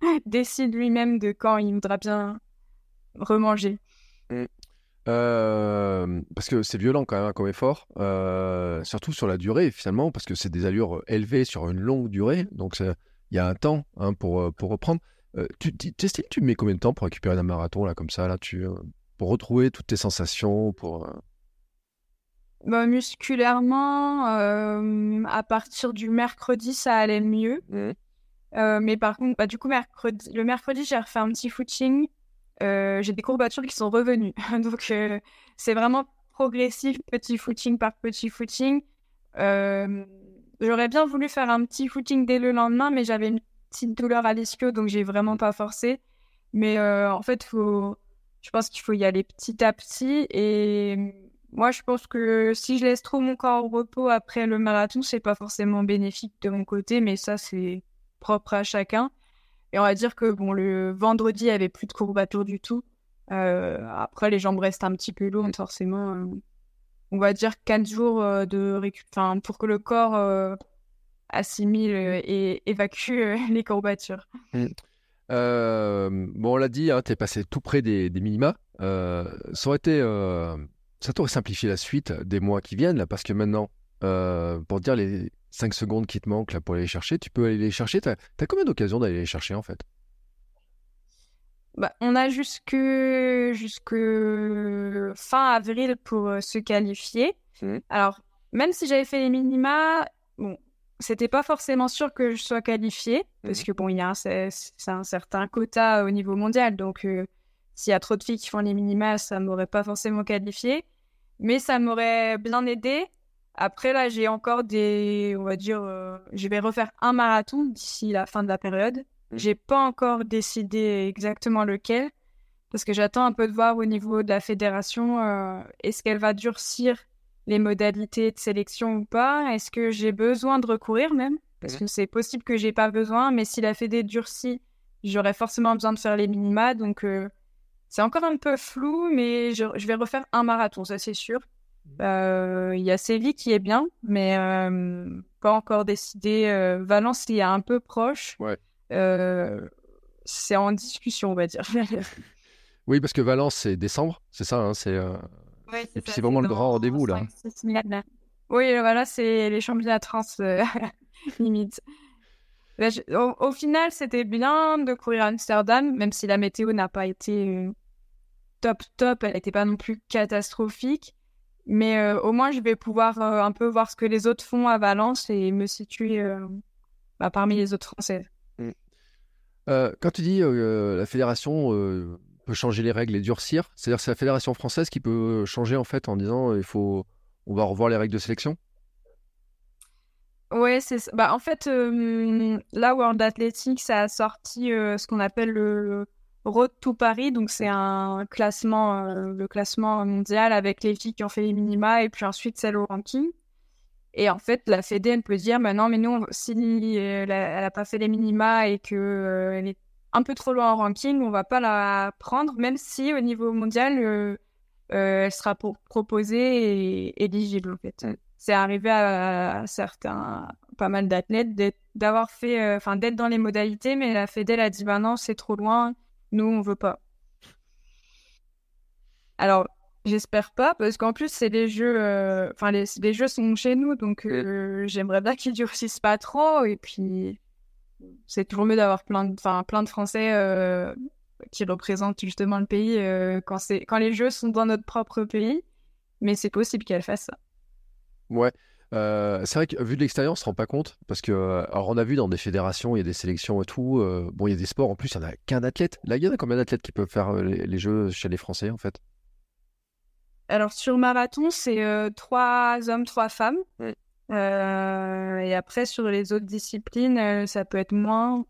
*laughs* décide lui-même de quand il voudra bien remanger.
Euh, parce que c'est violent quand même hein, comme effort, euh, surtout sur la durée finalement, parce que c'est des allures euh, élevées sur une longue durée, donc il y a un temps hein, pour, pour reprendre. tu, tu, tu mets combien de temps pour récupérer un marathon là comme ça là, tu, pour retrouver toutes tes sensations pour
bah, musculairement, à partir du mercredi, ça allait mieux. Mmh. mais par contre, bah, du coup, mercredi, le mercredi, j'ai refait un petit footing. Euh, j'ai des courbatures qui sont revenues. *laughs* Donc, euh, c'est vraiment progressif, petit footing par petit footing. Euh, j'aurais bien voulu faire un petit footing dès le lendemain, mais j'avais une petite douleur à l'ischio, donc j'ai vraiment pas forcé. Mais en fait, faut... je pense qu'il faut y aller petit à petit. Et moi, je pense que si je laisse trop mon corps au repos après le marathon, c'est pas forcément bénéfique de mon côté, mais ça, c'est propre à chacun. Et on va dire que bon, le vendredi, il n'y avait plus de courbatures du tout. Euh, après, les jambes restent un petit peu lourdes, forcément. Euh, on va dire 4 jours euh, de récup... enfin, pour que le corps assimile et évacue *laughs* les courbatures.
Mmh. bon, on l'a dit, hein, tu es passé tout près des, des minima. ça aurait été. ça t'aurait simplifié la suite des mois qui viennent, là, parce que maintenant, pour dire les 5 secondes qui te manquent là, pour aller les chercher, tu peux aller les chercher. Tu as, combien d'occasions d'aller les chercher en fait?
Bah, On a jusque, jusque fin avril pour euh, se qualifier. Mmh. Alors, même si j'avais fait les minima, bon, c'était pas forcément sûr que je sois qualifiée, parce mmh. que bon, il y a un, c'est, un certain quota au niveau mondial, donc euh, s'il y a trop de filles qui font les minima, ça m'aurait pas forcément qualifiée, mais ça m'aurait bien aidé après, là, j'ai encore des. On va dire. Euh, je vais refaire un marathon d'ici la fin de la période. Mmh. J'ai pas encore décidé exactement lequel. Parce que j'attends un peu de voir au niveau de la fédération. Euh, est-ce qu'elle va durcir les modalités de sélection ou pas? Est-ce que j'ai besoin de recourir même? Parce mmh. que c'est possible que j'ai pas besoin. Mais si la fédé durcit, j'aurais forcément besoin de faire les minima. Donc. Euh, c'est encore un peu flou, mais je, je vais refaire un marathon, ça c'est sûr. Euh, il y a Séville qui est bien, mais euh, pas encore décidé. Euh, Valence, il est un peu proche.
Ouais.
c'est en discussion, on va dire. *laughs*
oui, parce que Valence, c'est décembre, c'est ça. Hein, c'est c'est vraiment le grand rendez-vous là.
Oui, voilà, c'est les championnats France *laughs* limite. Au, au, final, c'était bien de courir à Amsterdam, même si la météo n'a pas été top top, elle n'était pas non plus catastrophique. Mais euh, au moins, je vais pouvoir euh, un peu voir ce que les autres font à Valence et me situer euh, bah, parmi les autres Français.
Mmh. quand tu dis la fédération peut changer les règles et durcir, c'est-à-dire que c'est la fédération française qui peut changer en fait en disant il faut on va revoir les règles de sélection?
Ouais, c'est bah en fait là World Athletics a sorti ce qu'on appelle le Road to Paris, donc c'est un classement, euh, le classement mondial avec les filles qui ont fait les minima et puis ensuite celle au ranking. Et en fait, la Fédé, elle peut dire, bah non, mais nous, si elle a pas fait les minima et que euh, elle est un peu trop loin en ranking, on va pas la prendre, même si au niveau mondial, euh, elle sera proposée et éligible en fait. C'est arrivé à, certains, pas mal d'athlètes d'avoir fait, enfin d'être dans les modalités, mais la Fédé elle a dit, bah non, c'est trop loin nous, on veut pas. Alors, j'espère pas, parce qu'en plus, c'est des jeux. Euh, enfin, les, jeux sont chez nous, donc euh, j'aimerais bien qu'ils durcissent pas trop. Et puis, c'est toujours mieux d'avoir plein de, plein de Français euh, qui représentent justement le pays quand, quand les jeux sont dans notre propre pays. Mais c'est possible qu'elle fasse ça.
Ouais. Euh, c'est vrai que vu de l'extérieur, on se rend pas compte parce que, euh, alors on a vu dans des fédérations, il y a des sélections et tout. Euh, bon, il y a des sports en plus, il n'y en a qu'un athlète. Là, il y en a combien d'athlètes qui peuvent faire les, jeux chez les Français en fait?
Alors sur marathon, c'est trois hommes, trois femmes. et après, sur les autres disciplines, ça peut être moins.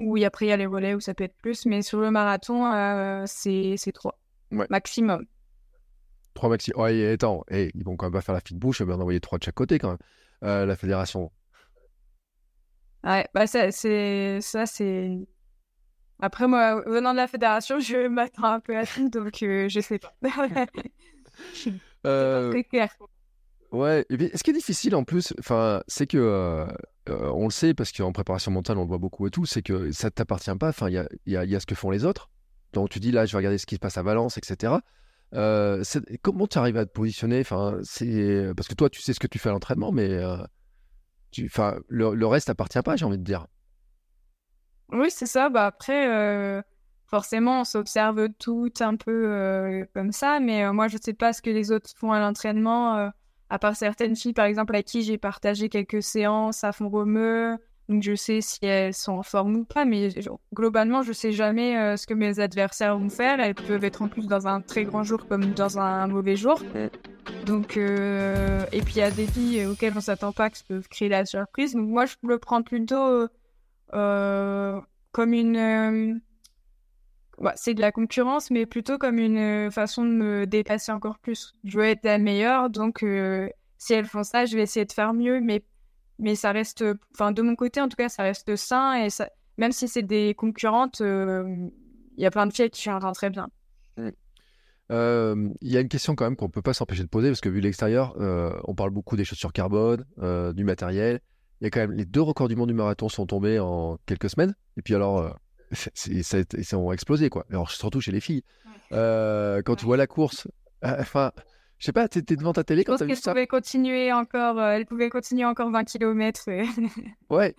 Ou après, il y a les relais où ça peut être plus. Mais sur le marathon, c'est trois maximum.
Trois maximum. Ouais, attends, et ils vont quand même pas faire la fine bouche, ils vont en envoyer trois de chaque côté quand même, la fédération.
Ouais, bah ça, c'est. Ça, c'est. Après, moi, venant de la fédération, je m'attends un peu à tout, donc euh, je sais pas. *laughs*
euh... Très clair. Ouais, et ce qui est difficile en plus, c'est que euh, euh, on le sait parce qu'en préparation mentale, on le voit beaucoup et tout, c'est que ça t'appartient pas. Enfin, il y a, y, a, y a, ce que font les autres. Donc tu dis là, je vais regarder ce qui se passe à Valence, etc. Euh, comment tu arrives à te positionner? Enfin, parce que toi, tu sais ce que tu fais à l'entraînement, mais enfin, le, le, reste appartient pas, j'ai envie de dire.
Oui, c'est ça. Bah après, euh, forcément, on s'observe tout un peu euh, comme ça, mais euh, moi, je sais pas ce que les autres font à l'entraînement, à part certaines filles, par exemple, à qui j'ai partagé quelques séances à fond romeu. Donc, je sais si elles sont en forme ou pas, mais globalement, je sais jamais ce que mes adversaires vont faire. Elles peuvent être en plus dans un très grand jour comme dans un mauvais jour. Donc, et puis il y a des filles auxquelles on s'attend pas qui peuvent créer la surprise. Donc, moi, je le prends plutôt euh, comme une. Euh, bah, c'est de la concurrence, mais plutôt comme une euh, façon de me dépasser encore plus. Je veux être la meilleure, donc si elles font ça, je vais essayer de faire mieux, mais, mais ça reste. Enfin, de mon côté, en tout cas, ça reste sain, et ça, même si c'est des concurrentes, il y a plein de filles qui chantent très bien.
Mmh. Il y a une question quand même qu'on peut pas s'empêcher de poser parce que vu l'extérieur, on parle beaucoup des chaussures carbone, du matériel il y a quand même les deux records du monde du marathon sont tombés en quelques semaines. Et puis alors, euh, *laughs* ils ont explosé quoi. Alors surtout chez les filles. Euh, quand tu vois la course, euh, *laughs* enfin, je sais pas, tu étais devant ta télé quand tu as vu ça?
Pouvait continuer encore, elle pouvait continuer encore 20 km.
ouais.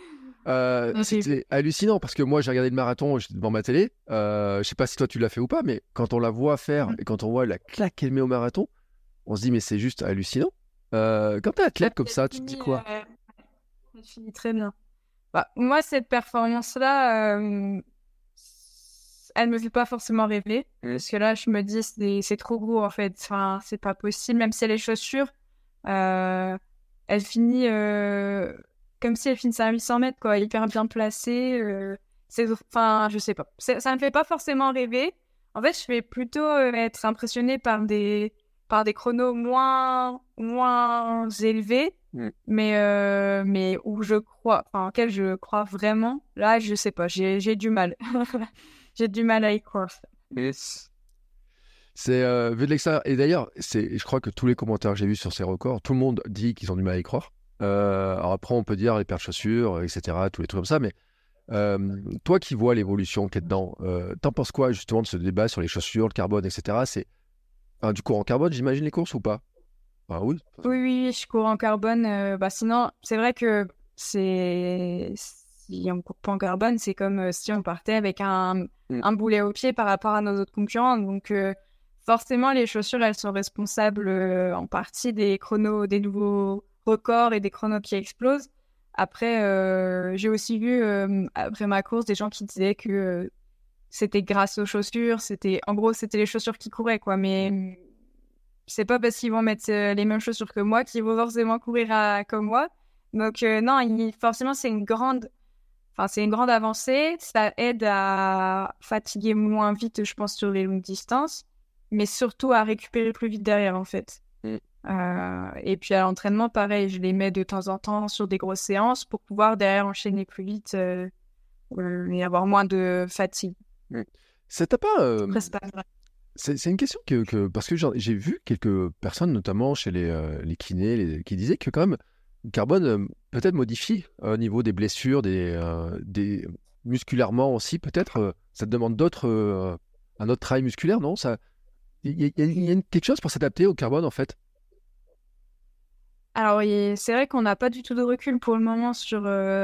*laughs* c'était hallucinant parce que moi j'ai regardé le marathon, j'étais devant ma télé. je sais pas si toi tu l'as fait ou pas, mais quand on la voit faire et quand on voit la claque qu'elle met au marathon, on se dit mais c'est juste hallucinant. quand t'es athlète comme ça, tu te dis quoi?
je finis très bien. Bah, moi, cette performance-là, euh, elle me fait pas forcément rêver. Parce que là, je me dis, c'est trop gros, en fait. Enfin, c'est pas possible. Même si elle est chaussures, euh, elle finit euh, comme si elle finissait à 800 mètres, quoi. Hyper bien placée. c'est enfin, je sais pas. Ça me fait pas forcément rêver. En fait, je vais plutôt être impressionnée par des, par des chronos moins, moins élevés Mm. Mais, euh, mais où je crois, enfin, auquel je crois vraiment, là, je sais pas, j'ai du mal. *laughs* j'ai du mal à y croire.
C'est euh, vu de l'extérieur. Et d'ailleurs, je crois que tous les commentaires que j'ai vus sur ces records, tout le monde dit qu'ils ont du mal à y croire. Euh, alors après, on peut dire les paires de chaussures, etc., tous les trucs comme ça, mais toi qui vois l'évolution qui est dedans, t'en penses quoi justement de ce débat sur les chaussures, le carbone, etc. C'est du courant carbone, j'imagine les courses ou pas? Ah oui
Oui, oui, je cours en carbone. Euh, bah, sinon, c'est vrai que c'est si on court pas en carbone, c'est comme euh, si on partait avec un, mm. un, boulet au pied par rapport à nos autres concurrents. Donc, euh, forcément, les chaussures, elles sont responsables en partie des chronos, des nouveaux records et des chronos qui explosent. Après, j'ai aussi vu, après ma course, des gens qui disaient que c'était grâce aux chaussures. C'était, en gros, c'était les chaussures qui couraient, quoi. Mais c'est pas parce qu'ils vont mettre euh, les mêmes chaussures que moi qu'ils vont forcément courir comme moi. Donc euh, non, forcément c'est une grande, enfin c'est une grande avancée. Ça aide à fatiguer moins vite, je pense, sur les longues distances, mais surtout à récupérer plus vite derrière en fait. Mm. Euh, et puis à l'entraînement, pareil, je les mets de temps en temps sur des grosses séances pour pouvoir derrière enchaîner plus vite et avoir moins de fatigue.
Mm. Ça t'a pas, c'est une question que, parce que j'ai vu quelques personnes, notamment chez les, euh, les kinés, qui disaient que quand même, carbone euh, peut-être modifie euh, au niveau des blessures, des, des musculairement aussi, peut-être, ça demande d'autres, un autre travail musculaire, non? Ça, il y, a quelque chose pour s'adapter au carbone en fait.
Alors, c'est vrai qu'on n'a pas du tout de recul pour le moment sur,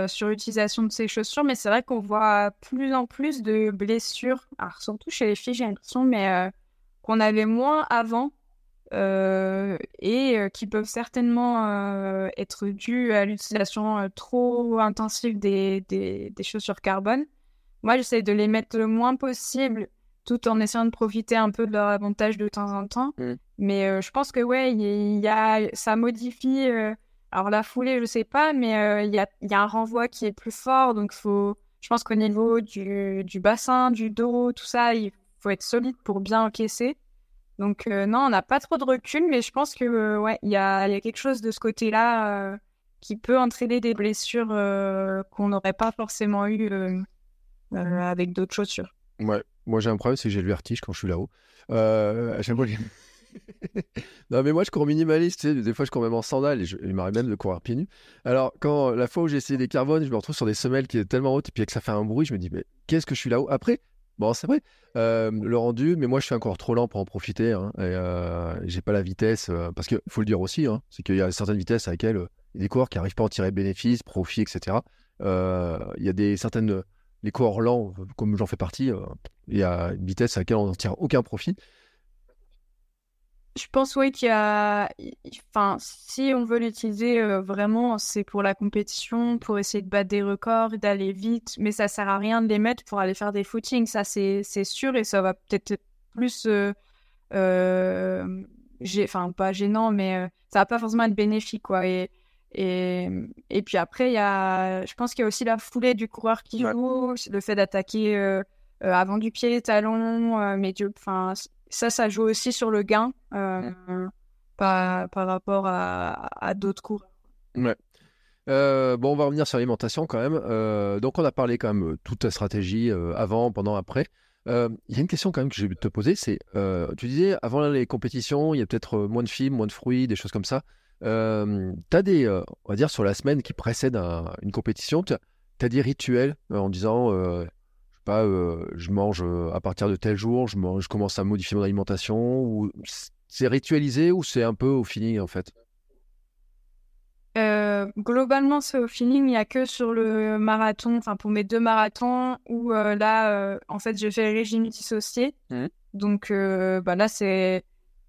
sur l'utilisation de ces chaussures, mais c'est vrai qu'on voit plus en plus de blessures, alors surtout chez les filles, j'ai l'impression, mais qu'on avait moins avant euh, et euh, qui peuvent certainement euh, être dus à l'utilisation trop intensive des, des, chaussures carbone. Moi, j'essaie de les mettre le moins possible tout en essayant de profiter un peu de leur avantage de temps en temps. Mmh. Mais je pense que ouais, il y, a, ça modifie alors la foulée, je sais pas, mais il y, a, y, a, un renvoi qui est plus fort, donc faut, je pense qu'au niveau du, du, bassin, du dos, tout ça, il faut être solide pour bien encaisser. Donc non, on n'a pas trop de recul, mais je pense que ouais, il y a, y a, quelque chose de ce côté-là qui peut entraîner des blessures qu'on n'aurait pas forcément eu avec d'autres chaussures.
Ouais, moi j'ai un problème, c'est que j'ai le vertige quand je suis là-haut. Euh, *laughs* non, mais moi je cours minimaliste, tu sais, des fois je cours même en sandales et je, il m'arrive même de courir pieds nus. Alors, quand la fois où j'ai essayé des carbones, je me retrouve sur des semelles qui est tellement hautes et puis que ça fait un bruit, je me dis, mais qu'est-ce que je suis là-haut? Après, bon, c'est vrai, le rendu, mais moi je suis encore trop lent pour en profiter hein, j'ai pas la vitesse parce qu'il faut le dire aussi, hein, c'est qu'il y a certaines vitesses à laquelle il y a des coureurs qui n'arrivent pas à en tirer bénéfice, profit, etc. Il y a des certaines les coureurs lents, comme j'en fais partie, il y a une vitesse à laquelle on n'en tire aucun profit.
Je pense oui qu'il y a, enfin, si on veut l'utiliser vraiment, c'est pour la compétition, pour essayer de battre des records, d'aller vite, mais ça sert à rien de les mettre pour aller faire des footings, ça c'est sûr et ça va peut-être plus, enfin pas gênant, mais ça va pas forcément être bénéfique quoi. Et et, et puis après, il y a, je pense qu'il y a aussi la foulée du coureur qui joue, le fait d'attaquer euh, euh, avant du pied, talon, euh, mais enfin, ça, ça joue aussi sur le gain par, par, rapport à, à d'autres cours.
Ouais. bon, on va revenir sur l'alimentation quand même. donc, on a parlé quand même toute ta stratégie avant, pendant, après. Il y a une question quand même que j'ai vais te poser, c'est, tu disais, avant les compétitions, il y a peut-être moins de fibres, moins de fruits, des choses comme ça. Euh, tu as des, on va dire, sur la semaine qui précède une compétition, tu as, des rituels en disant, pas, je mange à partir de tel jour, je, mange, je commence à modifier mon alimentation, ou c'est ritualisé ou c'est un peu au feeling en fait?
Globalement, c'est au feeling. Il n'y a que sur le marathon, enfin pour mes deux marathons, où là, en fait, je fais le régime dissocié. Mmh. Donc bah, là, c'est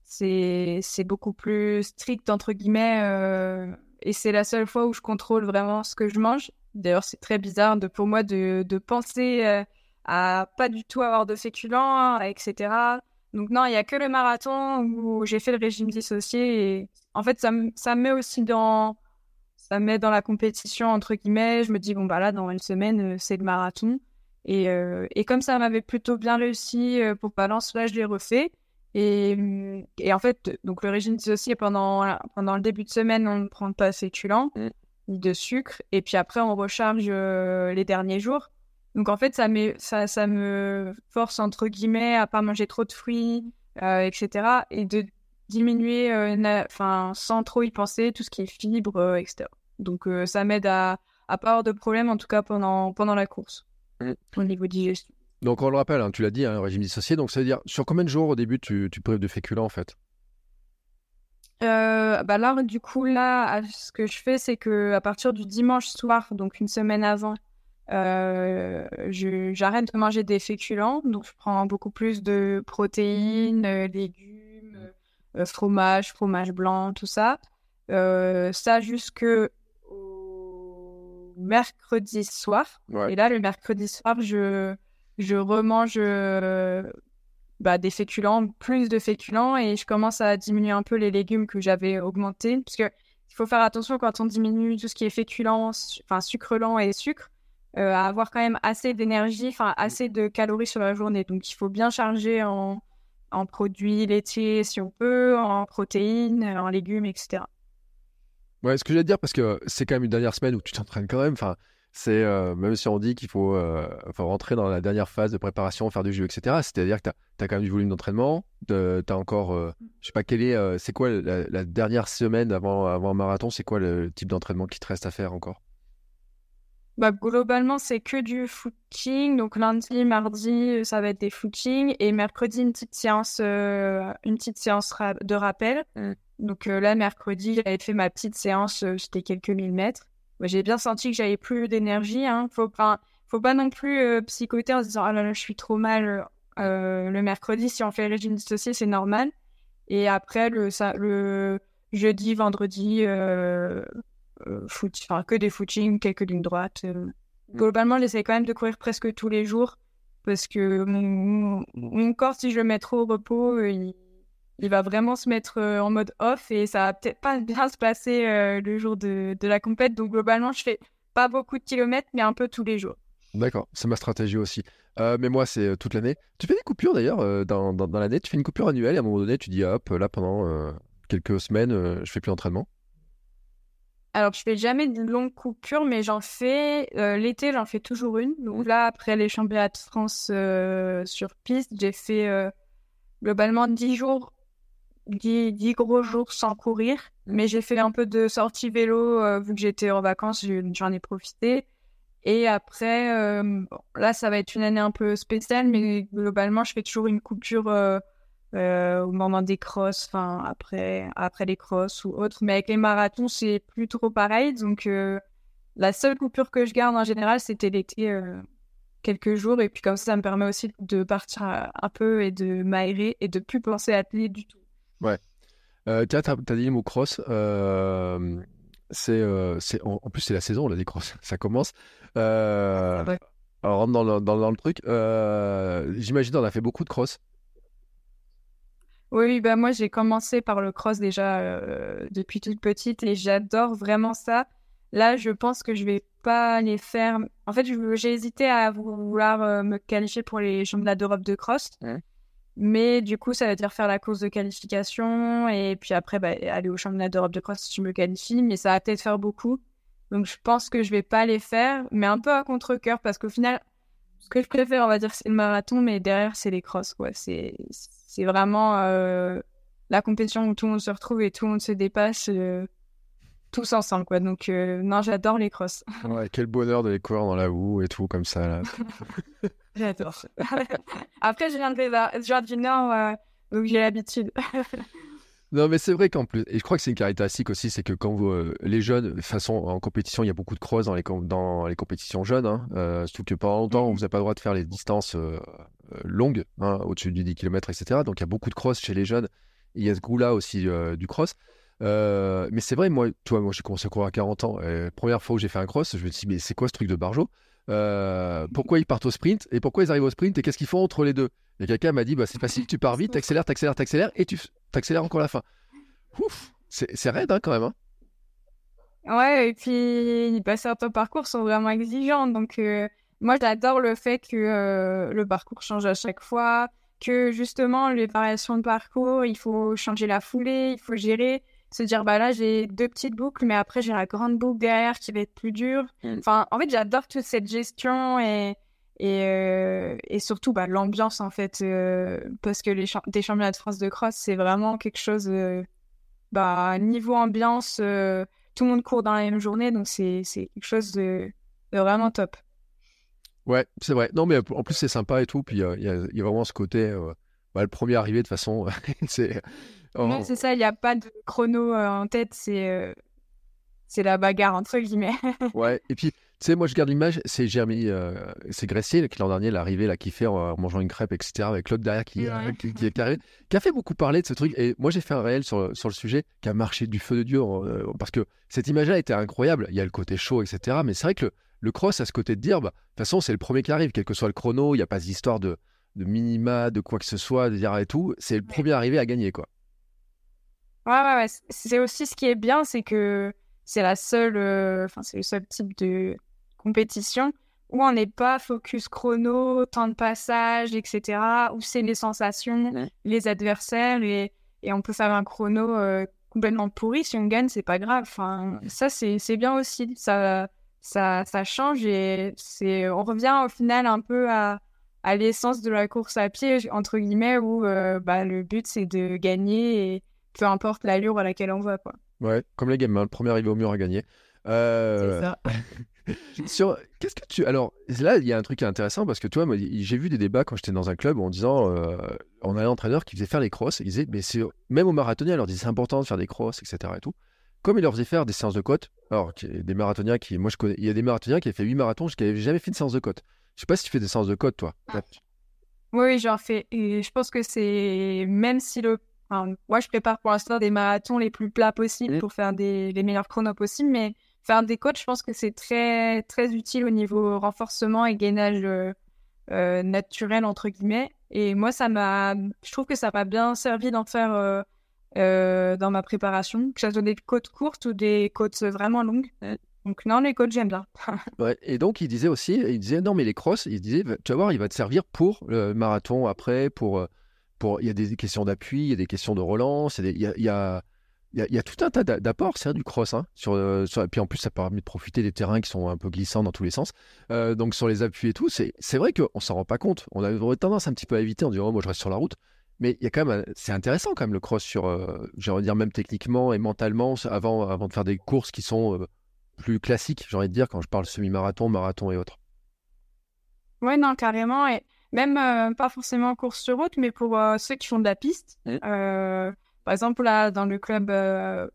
c'est beaucoup plus strict entre guillemets euh, et c'est la seule fois où je contrôle vraiment ce que je mange. D'ailleurs, c'est très bizarre de, pour moi de, de penser euh, à pas du tout avoir de féculents, etc. Donc non, il y a que le marathon où j'ai fait le régime dissocié et en fait ça, ça me met aussi dans ça me met dans la compétition entre guillemets. Je me dis bon bah là dans une semaine euh, c'est le marathon et, et comme ça m'avait plutôt bien réussi pour balance là je l'ai refait. Et, et, en fait, donc le régime dissocié, pendant, pendant le début de semaine, on ne prend pas de féculents mm. ni de sucre. Et puis après, on recharge euh, les derniers jours. Donc en fait, ça, ça, ça me force, entre guillemets, à pas manger trop de fruits, euh, etc. Et de diminuer, euh, enfin, sans trop y penser, tout ce qui est fibres, etc. Donc ça m'aide à, à pas avoir de problème, en tout cas pendant, pendant la course, mm. au niveau digestion.
Donc on le rappelle, hein, tu l'as dit, un hein, régime dissocié. Donc ça veut dire sur combien de jours au début tu, tu prives de féculents en fait?
Euh, bah là, du coup, là, ce que je fais, c'est que à partir du dimanche soir, donc une semaine avant, euh, j'arrête de manger des féculents. Donc, je prends beaucoup plus de protéines, euh, légumes, fromage, fromage blanc, tout ça. ça jusque mercredi soir. Et là, le mercredi soir, je je remange euh, bah, des féculents, plus de féculents, et je commence à diminuer un peu les légumes que j'avais augmentés. Parce que il faut faire attention quand on diminue tout ce qui est féculent, enfin sucre lent et sucre, euh, à avoir quand même assez d'énergie, enfin assez de calories sur la journée. Donc il faut bien charger en, en produits laitiers si on peut, en protéines, en légumes, etc.
Ouais, ce que je vais dire, parce que c'est quand même une dernière semaine où tu t'entraînes quand même. Enfin, c'est euh, même si on dit qu'il faut, euh, rentrer dans la dernière phase de préparation, faire du jeu, etc. C'est-à-dire que tu as, quand même du volume d'entraînement, tu as encore, euh, je sais pas quel est, c'est quoi la, dernière semaine avant, avant un marathon, c'est quoi le type d'entraînement qui te reste à faire encore?
Bah, globalement, c'est que du footing. Donc lundi, mardi, ça va être des footings. Et mercredi, une petite séance, une petite séance de rappel. Mmh. Donc là, mercredi, j'avais fait ma petite séance, c'était quelques millimètres j'ai bien senti que j'avais plus d'énergie. Hein. Faut pas, faut pas non plus euh, psychoter en se disant ah là là, je suis trop mal euh, le mercredi. Si on fait le régime dissocié, c'est normal. Et après le, ça, le jeudi, vendredi, euh, euh foot, enfin que des footings, quelques lignes droites. Mm. Globalement, j'essaie quand même de courir presque tous les jours parce que mon, corps, si je le mets trop au repos, il, il va vraiment se mettre en mode off et ça va peut-être pas *laughs* bien se passer le jour de, de la compète. Donc globalement, je fais pas beaucoup de kilomètres, mais un peu tous les jours.
D'accord, c'est ma stratégie aussi. Euh, mais moi, c'est euh, toute l'année. Tu fais des coupures d'ailleurs euh, dans, dans, l'année? Tu fais une coupure annuelle et à un moment donné, tu dis hop, là pendant quelques semaines, je fais plus d'entraînement?
Alors, je fais jamais de longues coupures, mais j'en fais l'été, j'en fais toujours une. Donc là, après les championnats de France sur piste, j'ai fait globalement 10 jours, 10, 10, gros jours sans courir. Mais j'ai fait un peu de sortie vélo vu que j'étais en vacances, j'en ai profité. Et après, euh, là, ça va être une année un peu spéciale, mais globalement, je fais toujours une coupure euh, euh, au moment des crosses, enfin, après, après les crosses ou autres. Mais avec les marathons, c'est plus trop pareil. Donc, la seule coupure que je garde en général, c'était l'été, quelques jours. Et puis, comme ça, ça me permet aussi de partir un peu et de m'aérer et de plus penser à athlète du tout.
Ouais. Euh, tu as, dit le mot cross. c'est, en, en, plus, c'est la saison, là, des crosses. *laughs* Ça commence. Euh, on rentre dans le, dans, le truc. Euh, J'imagine on a fait beaucoup de cross.
Oui, bah moi j'ai commencé par le cross déjà euh, depuis toute petite et j'adore vraiment ça. Là, je pense que je vais pas les faire. En fait, j'ai hésité à vouloir euh, me qualifier pour les championnats d'Europe de cross. Mais du coup, ça veut dire faire la course de qualification et puis après bah, aller au championnat d'Europe de cross si je me qualifie. Mais ça va peut-être faire beaucoup. Donc je pense que je vais pas les faire, mais un peu à contre-coeur parce qu'au final, ce que je préfère, on va dire, c'est le marathon, mais derrière, c'est les crosses. Quoi. C'est, c'est vraiment euh, la compétition où tout le monde se retrouve et tout le monde se dépasse euh, tous ensemble. Quoi. Donc euh, non, j'adore les crosses. *laughs*
Ouais, quel bonheur de les courir dans la boue et tout, comme ça. Là. *laughs*
j'adore. *laughs* Après, je viens de, je viens du Nord, donc j'ai l'habitude.
Non, mais c'est vrai qu'en plus, et je crois que c'est une caractéristique aussi, c'est que quand vous, euh, les jeunes, de façon en compétition, il y a beaucoup de cross dans les, dans les compétitions jeunes, hein, euh, surtout que pendant longtemps, vous n'avez pas le droit de faire les distances euh, longues, hein, au-dessus du 10 km, etc. Donc il y a beaucoup de cross chez les jeunes. il y a ce goût-là aussi du cross. mais c'est vrai, moi, toi, moi, j'ai commencé à courir à 40 ans. la première fois où j'ai fait un cross, je me suis dit, mais c'est quoi ce truc de barjo? Pourquoi ils partent au sprint et pourquoi ils arrivent au sprint et qu'est-ce qu'ils font entre les deux? Et quelqu'un m'a dit, bah, c'est facile, tu pars vite, t'accélères, t'accélères, t'accélères, et tu t'accélères encore la fin. Ouf, c'est raide hein, quand même. Hein.
Ouais, et puis bah, certains parcours sont vraiment exigeants. Donc, euh, moi, j'adore le fait que euh, le parcours change à chaque fois, que justement, les variations de parcours, il faut changer la foulée, il faut gérer, se dire, bah là, j'ai deux petites boucles, mais après, j'ai la grande boucle derrière qui va être plus dure. Mm. Enfin, en fait, j'adore toute cette gestion et et, euh, et surtout bah, l'ambiance en fait euh, parce que les des championnats de France de cross c'est vraiment quelque chose euh, bah niveau ambiance tout le monde court dans la même journée donc c'est quelque chose de, vraiment top
ouais c'est vrai non mais en plus c'est sympa et tout puis il y, y, a vraiment ce côté bah, le premier arrivé de façon *laughs* c'est
c'est ça il n'y a pas de chrono en tête c'est c'est la bagarre entre guillemets *laughs*
ouais et puis tu sais, moi, je garde l'image, c'est Jérémy, euh, c'est Gressier, qui l'an dernier, l'arrivée, là, qui fait en, mangeant une crêpe, etc., avec l'autre derrière qui, euh, qui, est carré, qui a fait beaucoup parler de ce truc. Et moi, j'ai fait un réel sur, sur le sujet, qui a marché du feu de Dieu, euh, parce que cette image-là était incroyable. Il y a le côté chaud, etc. Mais c'est vrai que le, cross a ce côté de dire, bah, de toute façon, c'est le premier qui arrive, quel que soit le chrono, il n'y a pas d'histoire de, de minima, de quoi que ce soit, de dire et tout. C'est le premier arrivé à gagner, quoi.
Ouais, ouais, ouais. C'est aussi ce qui est bien, c'est que c'est la seule, enfin, c'est le seul type de compétition où on n'est pas focus chrono, temps de passage, etc., où c'est les sensations, les adversaires, et, et, on peut faire un chrono euh, complètement pourri. Si on gagne, c'est pas grave. Enfin, ça, c'est bien aussi. Ça, ça, ça change et c'est, on revient au final un peu à, à l'essence de la course à pied, entre guillemets, où euh, bah, le but, c'est de gagner et peu importe l'allure à laquelle on va. Quoi.
Ouais, comme les gamins, le premier arrivé au mur a gagné.
Euh... C'est ça. *laughs*
sur qu'est-ce que tu alors là il y a un truc intéressant parce que toi moi j'ai vu des débats quand j'étais dans un club en disant euh, on avait un entraîneur qui faisait faire les crosses il disait mais c'est même aux marathoniens il leur disait c'est important de faire des crosses etc et tout comme il leur faisait faire des séances de côte alors des marathoniens qui moi je connais il y a des marathoniens qui avaient fait 8 marathons qui n'avaient jamais fait une séance de côte je sais pas si tu fais des séances de côte toi
ah. oui j'en fais et je pense que c'est même si le moi je prépare pour l'instant des marathons les plus plats possibles mmh. pour faire des les meilleurs chronos possibles mais faire des coachs, je pense que c'est très, très utile au niveau renforcement et gainage euh, euh, naturel, entre guillemets. Et moi, ça m'a, je trouve que ça m'a bien servi d'en faire dans ma préparation, que ça soit des côtes courtes ou des côtes vraiment longues. Donc non, les côtes, j'aime bien. *laughs*
ouais, et donc, il disait aussi, il disait, non, mais les crosses, il disait, tu vas voir, il va te servir pour le marathon après, pour... il y a des questions d'appui, il y a des questions de relance, il y a, tout un tas d'apports, c'est du cross. Hein, euh, puis en plus, ça permet de profiter des terrains qui sont un peu glissants dans tous les sens. Euh, donc sur les appuis et tout, c'est vrai qu'on s'en rend pas compte. On a tendance un petit peu à éviter en disant oh, moi je reste sur la route. Mais il y a quand même, c'est intéressant quand même le cross sur, euh, j'aimerais dire même techniquement et mentalement, avant, avant de faire des courses qui sont plus classiques, j'ai envie de dire, quand je parle semi-marathon, marathon et autres.
Ouais, non, carrément. Même pas forcément course sur route, mais pour ceux qui font de la piste. Mmh. Par exemple, là, dans le club euh,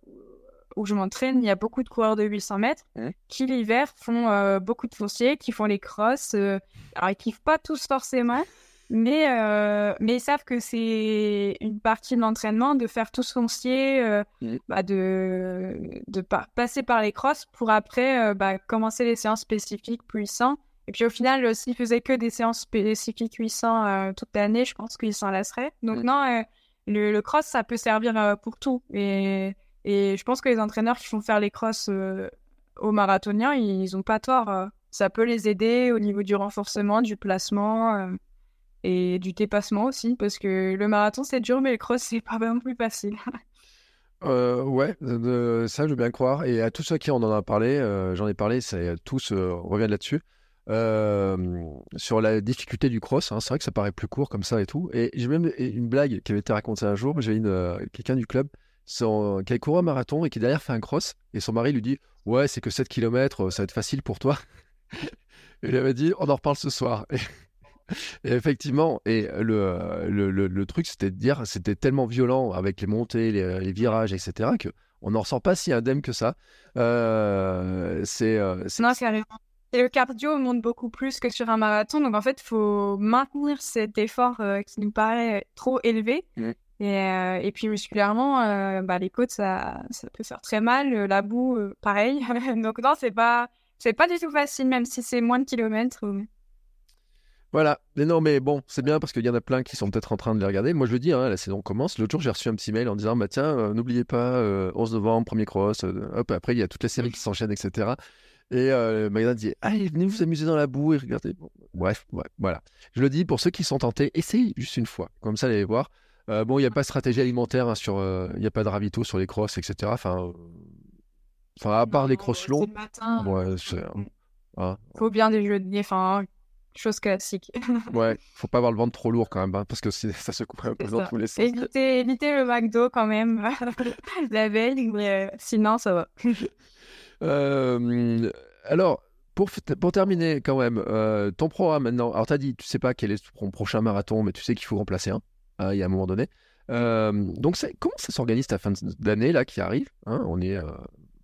où je m'entraîne, il y a beaucoup de coureurs de 800 mètres mmh. qui, l'hiver, font euh, beaucoup de fonciers, qui font les crosses. Euh, alors, ils kiffent pas tous forcément, mais, mais ils savent que c'est une partie de l'entraînement de faire tout ce foncier, mmh. bah, de, de passer par les crosses pour après bah, commencer les séances spécifiques puissants. Et puis au final, s'ils faisaient que des séances spécifiques puissants toute l'année, je pense qu'ils s'en lasseraient. Donc mmh. non, le, cross, ça peut servir euh, pour tout. Et, et, je pense que les entraîneurs qui font faire les crosses euh, aux marathoniens, ils n'ont pas tort. Euh. ça peut les aider au niveau du renforcement, du placement et du dépassement aussi. Parce que le marathon, c'est dur, mais le cross, c'est pas vraiment plus facile. *laughs*
ouais, ça je veux bien croire. Et à tous ceux qui en ont parlé, j'en ai parlé, tous reviennent là-dessus. Euh, sur la difficulté du cross. Hein. C'est vrai que ça paraît plus court comme ça et tout. Et j'ai même une blague qui avait été racontée un jour. J'ai euh, quelqu'un du club qui a couru un marathon et qui derrière fait un cross. Et son mari lui dit Ouais, c'est que 7 km, ça va être facile pour toi. et *laughs* il avait dit On en reparle ce soir. *laughs* Et, effectivement, et le, truc, c'était de dire c'était tellement violent avec les montées, les, virages, etc., que on n'en ressort pas si indemne que ça. Euh, c'est,
non, carrément. Et le cardio monte beaucoup plus que sur un marathon. Donc, en fait, il faut maintenir cet effort euh, qui nous paraît trop élevé. Mm. Et, euh, et, puis, musculairement, euh, bah, les côtes, ça, ça, peut faire très mal. La boue, pareil. *laughs* Donc, non, c'est pas, c'est pas du tout facile, même si c'est moins de kilomètres.
Voilà, mais non, mais bon, c'est bien parce qu'il y en a plein qui sont peut-être en train de les regarder. Moi, je le dis, hein, la saison commence. L'autre jour, j'ai reçu un petit mail en disant bah, Tiens, n'oubliez pas, 11 novembre, premier cross. hop, après, il y a toute la série qui s'enchaîne, etc. Et euh, le magasin dit Allez, venez vous amuser dans la boue et regardez. bref, voilà. Je le dis pour ceux qui sont tentés, essayez juste une fois. Comme ça, allez voir. Euh, bon, il n'y a pas de stratégie alimentaire hein, sur. Euh, il n'y a pas de ravito sur les crosses, etc. Enfin, enfin à part les crosses longs.
Ouais, hein. Faut bien déjeuner. Enfin, chose classique. *laughs*
ouais, faut pas avoir le ventre trop lourd quand même, hein, parce que ça se coupe un peu dans tous les sens.
Évitez, le McDo quand même *laughs* la veille, mais sinon ça va. *laughs*
Euh, alors, pour, pour terminer quand même, euh, ton programme maintenant, alors tu as dit, tu sais pas quel est ton prochain marathon, mais tu sais qu'il faut remplacer un, hein, il y a un moment donné. Euh, donc, comment ça s'organise ta fin d'année là qui arrive hein, On est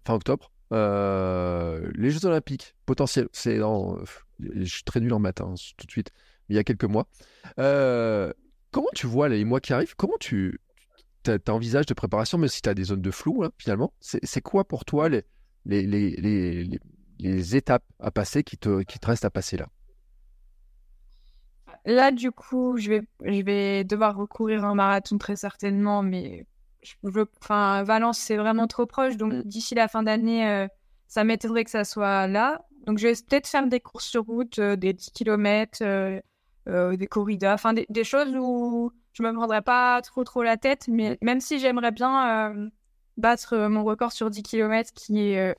fin octobre. les Jeux Olympiques, potentiel, c'est dans. je suis très nul en matin hein, tout de suite, il y a quelques mois. comment tu vois les mois qui arrivent? Comment tu, envisages de préparation, mais si tu as des zones de flou, finalement? C'est quoi pour toi les, les, les, les, étapes à passer qui te, qui te restent à passer là
Là, du coup, je vais, je vais devoir recourir à un marathon très certainement, mais je enfin, Valence, c'est vraiment trop proche. Donc, d'ici la fin d'année, euh, ça m'étonnerait que ça soit là. Donc, je vais peut-être faire des courses sur route, euh, des 10 km, euh, des corridas, enfin, des, des, choses où je me prendrai pas trop, trop la tête. Mais même si j'aimerais bien battre euh, mon record sur 10 km qui est,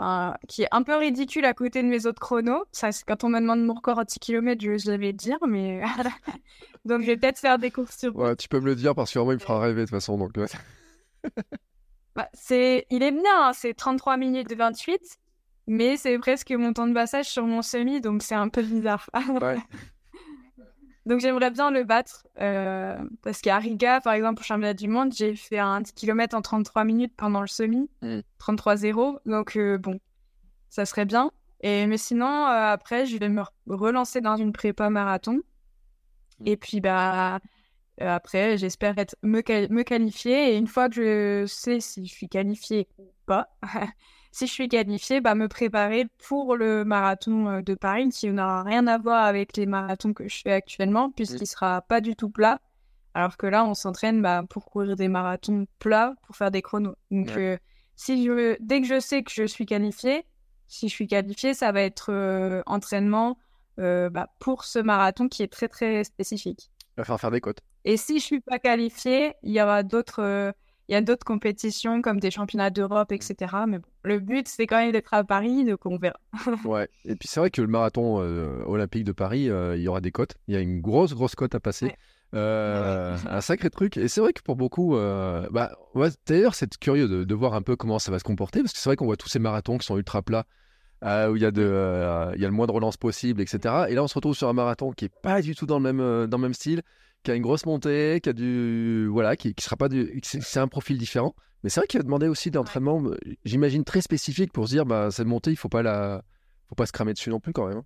euh, qui est un peu ridicule à côté de mes autres chronos. Ça, quand on me demande mon record à 10 km, je, je vais le dire, mais. *laughs* donc, je vais peut-être faire des courses sur.
Ouais, tu peux me le dire parce que moi, il me fera rêver de toute façon. Donc, *laughs*
bah, c'est... Il est bien, hein, c'est 33 minutes de 28, mais c'est presque mon temps de passage sur mon semi, donc c'est un peu bizarre. ouais. *laughs* Donc j'aimerais bien le battre euh, parce qu'à Riga, par exemple, au championnat du monde, j'ai fait un 10 km en 33 minutes pendant le semi, 33-0. Mm. Donc euh, bon, ça serait bien. Et, mais sinon, euh, après, je vais me relancer dans une prépa marathon. Mm. Et puis, bah, après, j'espère être me, me, qualifier. Et une fois que je sais si je suis qualifiée ou pas, *laughs* si je suis qualifiée, bah, me préparer pour le marathon de Paris qui n'aura rien à voir avec les marathons que je fais actuellement, puisqu'il ne sera pas du tout plat. Alors que là, on s'entraîne bah, pour courir des marathons plats, pour faire des chronos. Donc, si je, dès que je sais que je suis qualifiée, si je suis qualifiée, ça va être entraînement bah, pour ce marathon qui est très très spécifique.
Il va falloir faire des côtes.
Et si je suis pas qualifiée, il y aura d'autres il y a d'autres compétitions comme des championnats d'Europe, etc. Mais bon, le but, c'est quand même d'être à Paris, donc on verra. *laughs*
ouais, et puis c'est vrai que le marathon euh, olympique de Paris, euh, il y aura des cotes. Il y a une grosse, grosse cote à passer. Euh, un sacré truc. Et c'est vrai que pour beaucoup, bah, d'ailleurs, c'est curieux de, voir un peu comment ça va se comporter, parce que c'est vrai qu'on voit tous ces marathons qui sont ultra plats. où il y, a de, il y a le moins de relance possible, etc. Et là, on se retrouve sur un marathon qui est pas du tout dans le même, dans le même style, qui a une grosse montée, qui a du voilà, qui, qui sera pas du, c'est un profil différent. Mais c'est vrai qu'il a demandé aussi d'entraînement, euh, j'imagine très spécifique pour se dire bah cette montée, il faut pas la, faut pas se cramer dessus non plus quand même. Hein.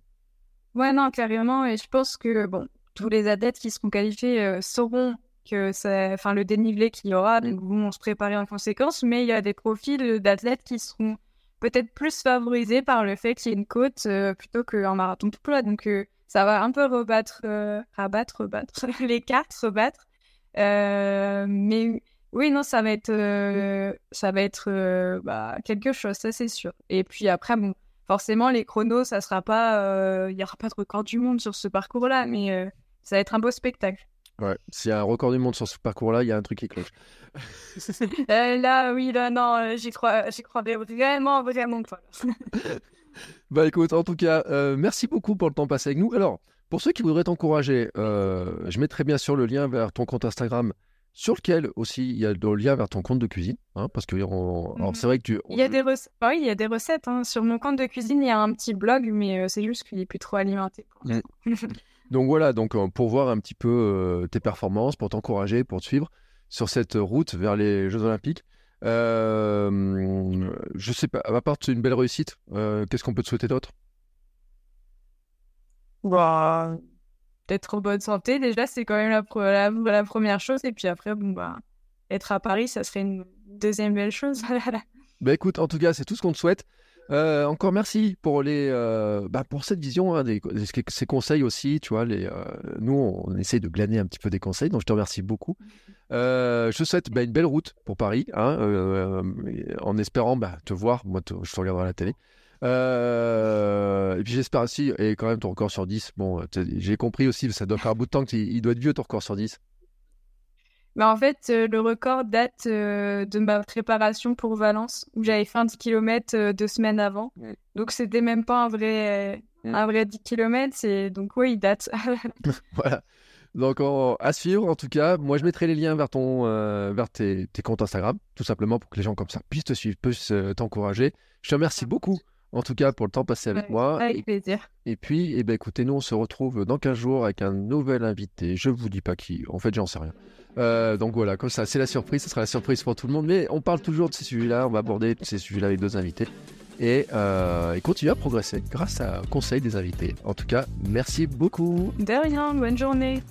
Ouais non clairement et je pense que bon tous les athlètes qui seront qualifiés euh, sauront que c'est enfin le dénivelé qu'il y aura donc vont se préparer en conséquence mais il y a des profils d'athlètes qui seront peut-être plus favorisés par le fait qu'il y ait une côte euh, plutôt qu'un marathon tout plat donc ça va un peu rebattre, euh, rabattre, rebattre *laughs* les cartes, rebattre. Euh, mais oui, non, ça va être, euh, ça va être bah, quelque chose, ça c'est sûr. Et puis après, bon, forcément, les chronos, ça sera pas, il y aura pas de record du monde sur ce parcours-là, mais ça va être un beau spectacle.
Ouais, s'il y a un record du monde sur ce parcours-là, il y a un truc qui cloche. *laughs*
là, oui, là, non, j'y crois, j'y crois vraiment, vraiment pas. *laughs*
Bah écoute, en tout cas, euh, merci beaucoup pour le temps passé avec nous. Alors, pour ceux qui voudraient t'encourager, euh, je mettrai bien sûr le lien vers ton compte Instagram, sur lequel aussi il y a le lien vers ton compte de cuisine, hein, parce que mhm. c'est vrai que tu.
Il y a des recettes. Bah oui, il y a des recettes. Hein. Sur mon compte de cuisine, il y a un petit blog, mais euh, c'est juste qu'il est plus trop alimenté. Mm. *laughs*
donc voilà, donc pour voir un petit peu tes performances, pour t'encourager, pour te suivre sur cette route vers les Jeux Olympiques. Euh, je sais pas, à part une belle réussite, euh, qu'est-ce qu'on peut te souhaiter d'autre?
Bah, D'être en bonne santé, déjà, c'est quand même la, la, première chose. Et puis après, bon, bah, être à Paris, ça serait une deuxième belle chose. *laughs*
bah écoute, en tout cas, c'est tout ce qu'on te souhaite. Euh, encore merci pour les bah, pour cette vision, hein, ces conseils aussi. Tu vois, les, nous on, essaye de glaner un petit peu des conseils, donc je te remercie beaucoup. Euh, je souhaite bah, une belle route pour Paris, hein, euh, en espérant bah, te voir. Moi, je te regarderai à la télé. Euh, et puis j'espère aussi, et quand même ton record sur 10, bon, j'ai compris aussi, ça doit faire un bout de temps qu'il doit être vieux ton record sur 10.
Bah en fait, le record date de ma préparation pour Valence, où j'avais fait un 10 km deux semaines avant. Donc c'était même pas un vrai, un vrai 10 km, donc oui, il date. *laughs* *laughs*
voilà. Donc à suivre en tout cas. Moi je mettrai les liens vers ton euh, vers tes, comptes Instagram, tout simplement pour que les gens comme ça puissent te suivre, puissent euh, t'encourager. Je te remercie beaucoup en tout cas pour le temps passé avec moi.
Avec plaisir.
Et puis eh ben, écoutez, nous on se retrouve dans 15 jours avec un nouvel invité. Je vous dis pas qui, en fait j'en sais rien. Euh, donc voilà, comme ça, c'est la surprise, ce sera la surprise pour tout le monde. Mais on parle toujours de ces sujets-là, on va aborder ces sujets-là avec deux invités. Et, et continuer à progresser grâce à conseil des invités. En tout cas, merci beaucoup.
De rien, bonne journée.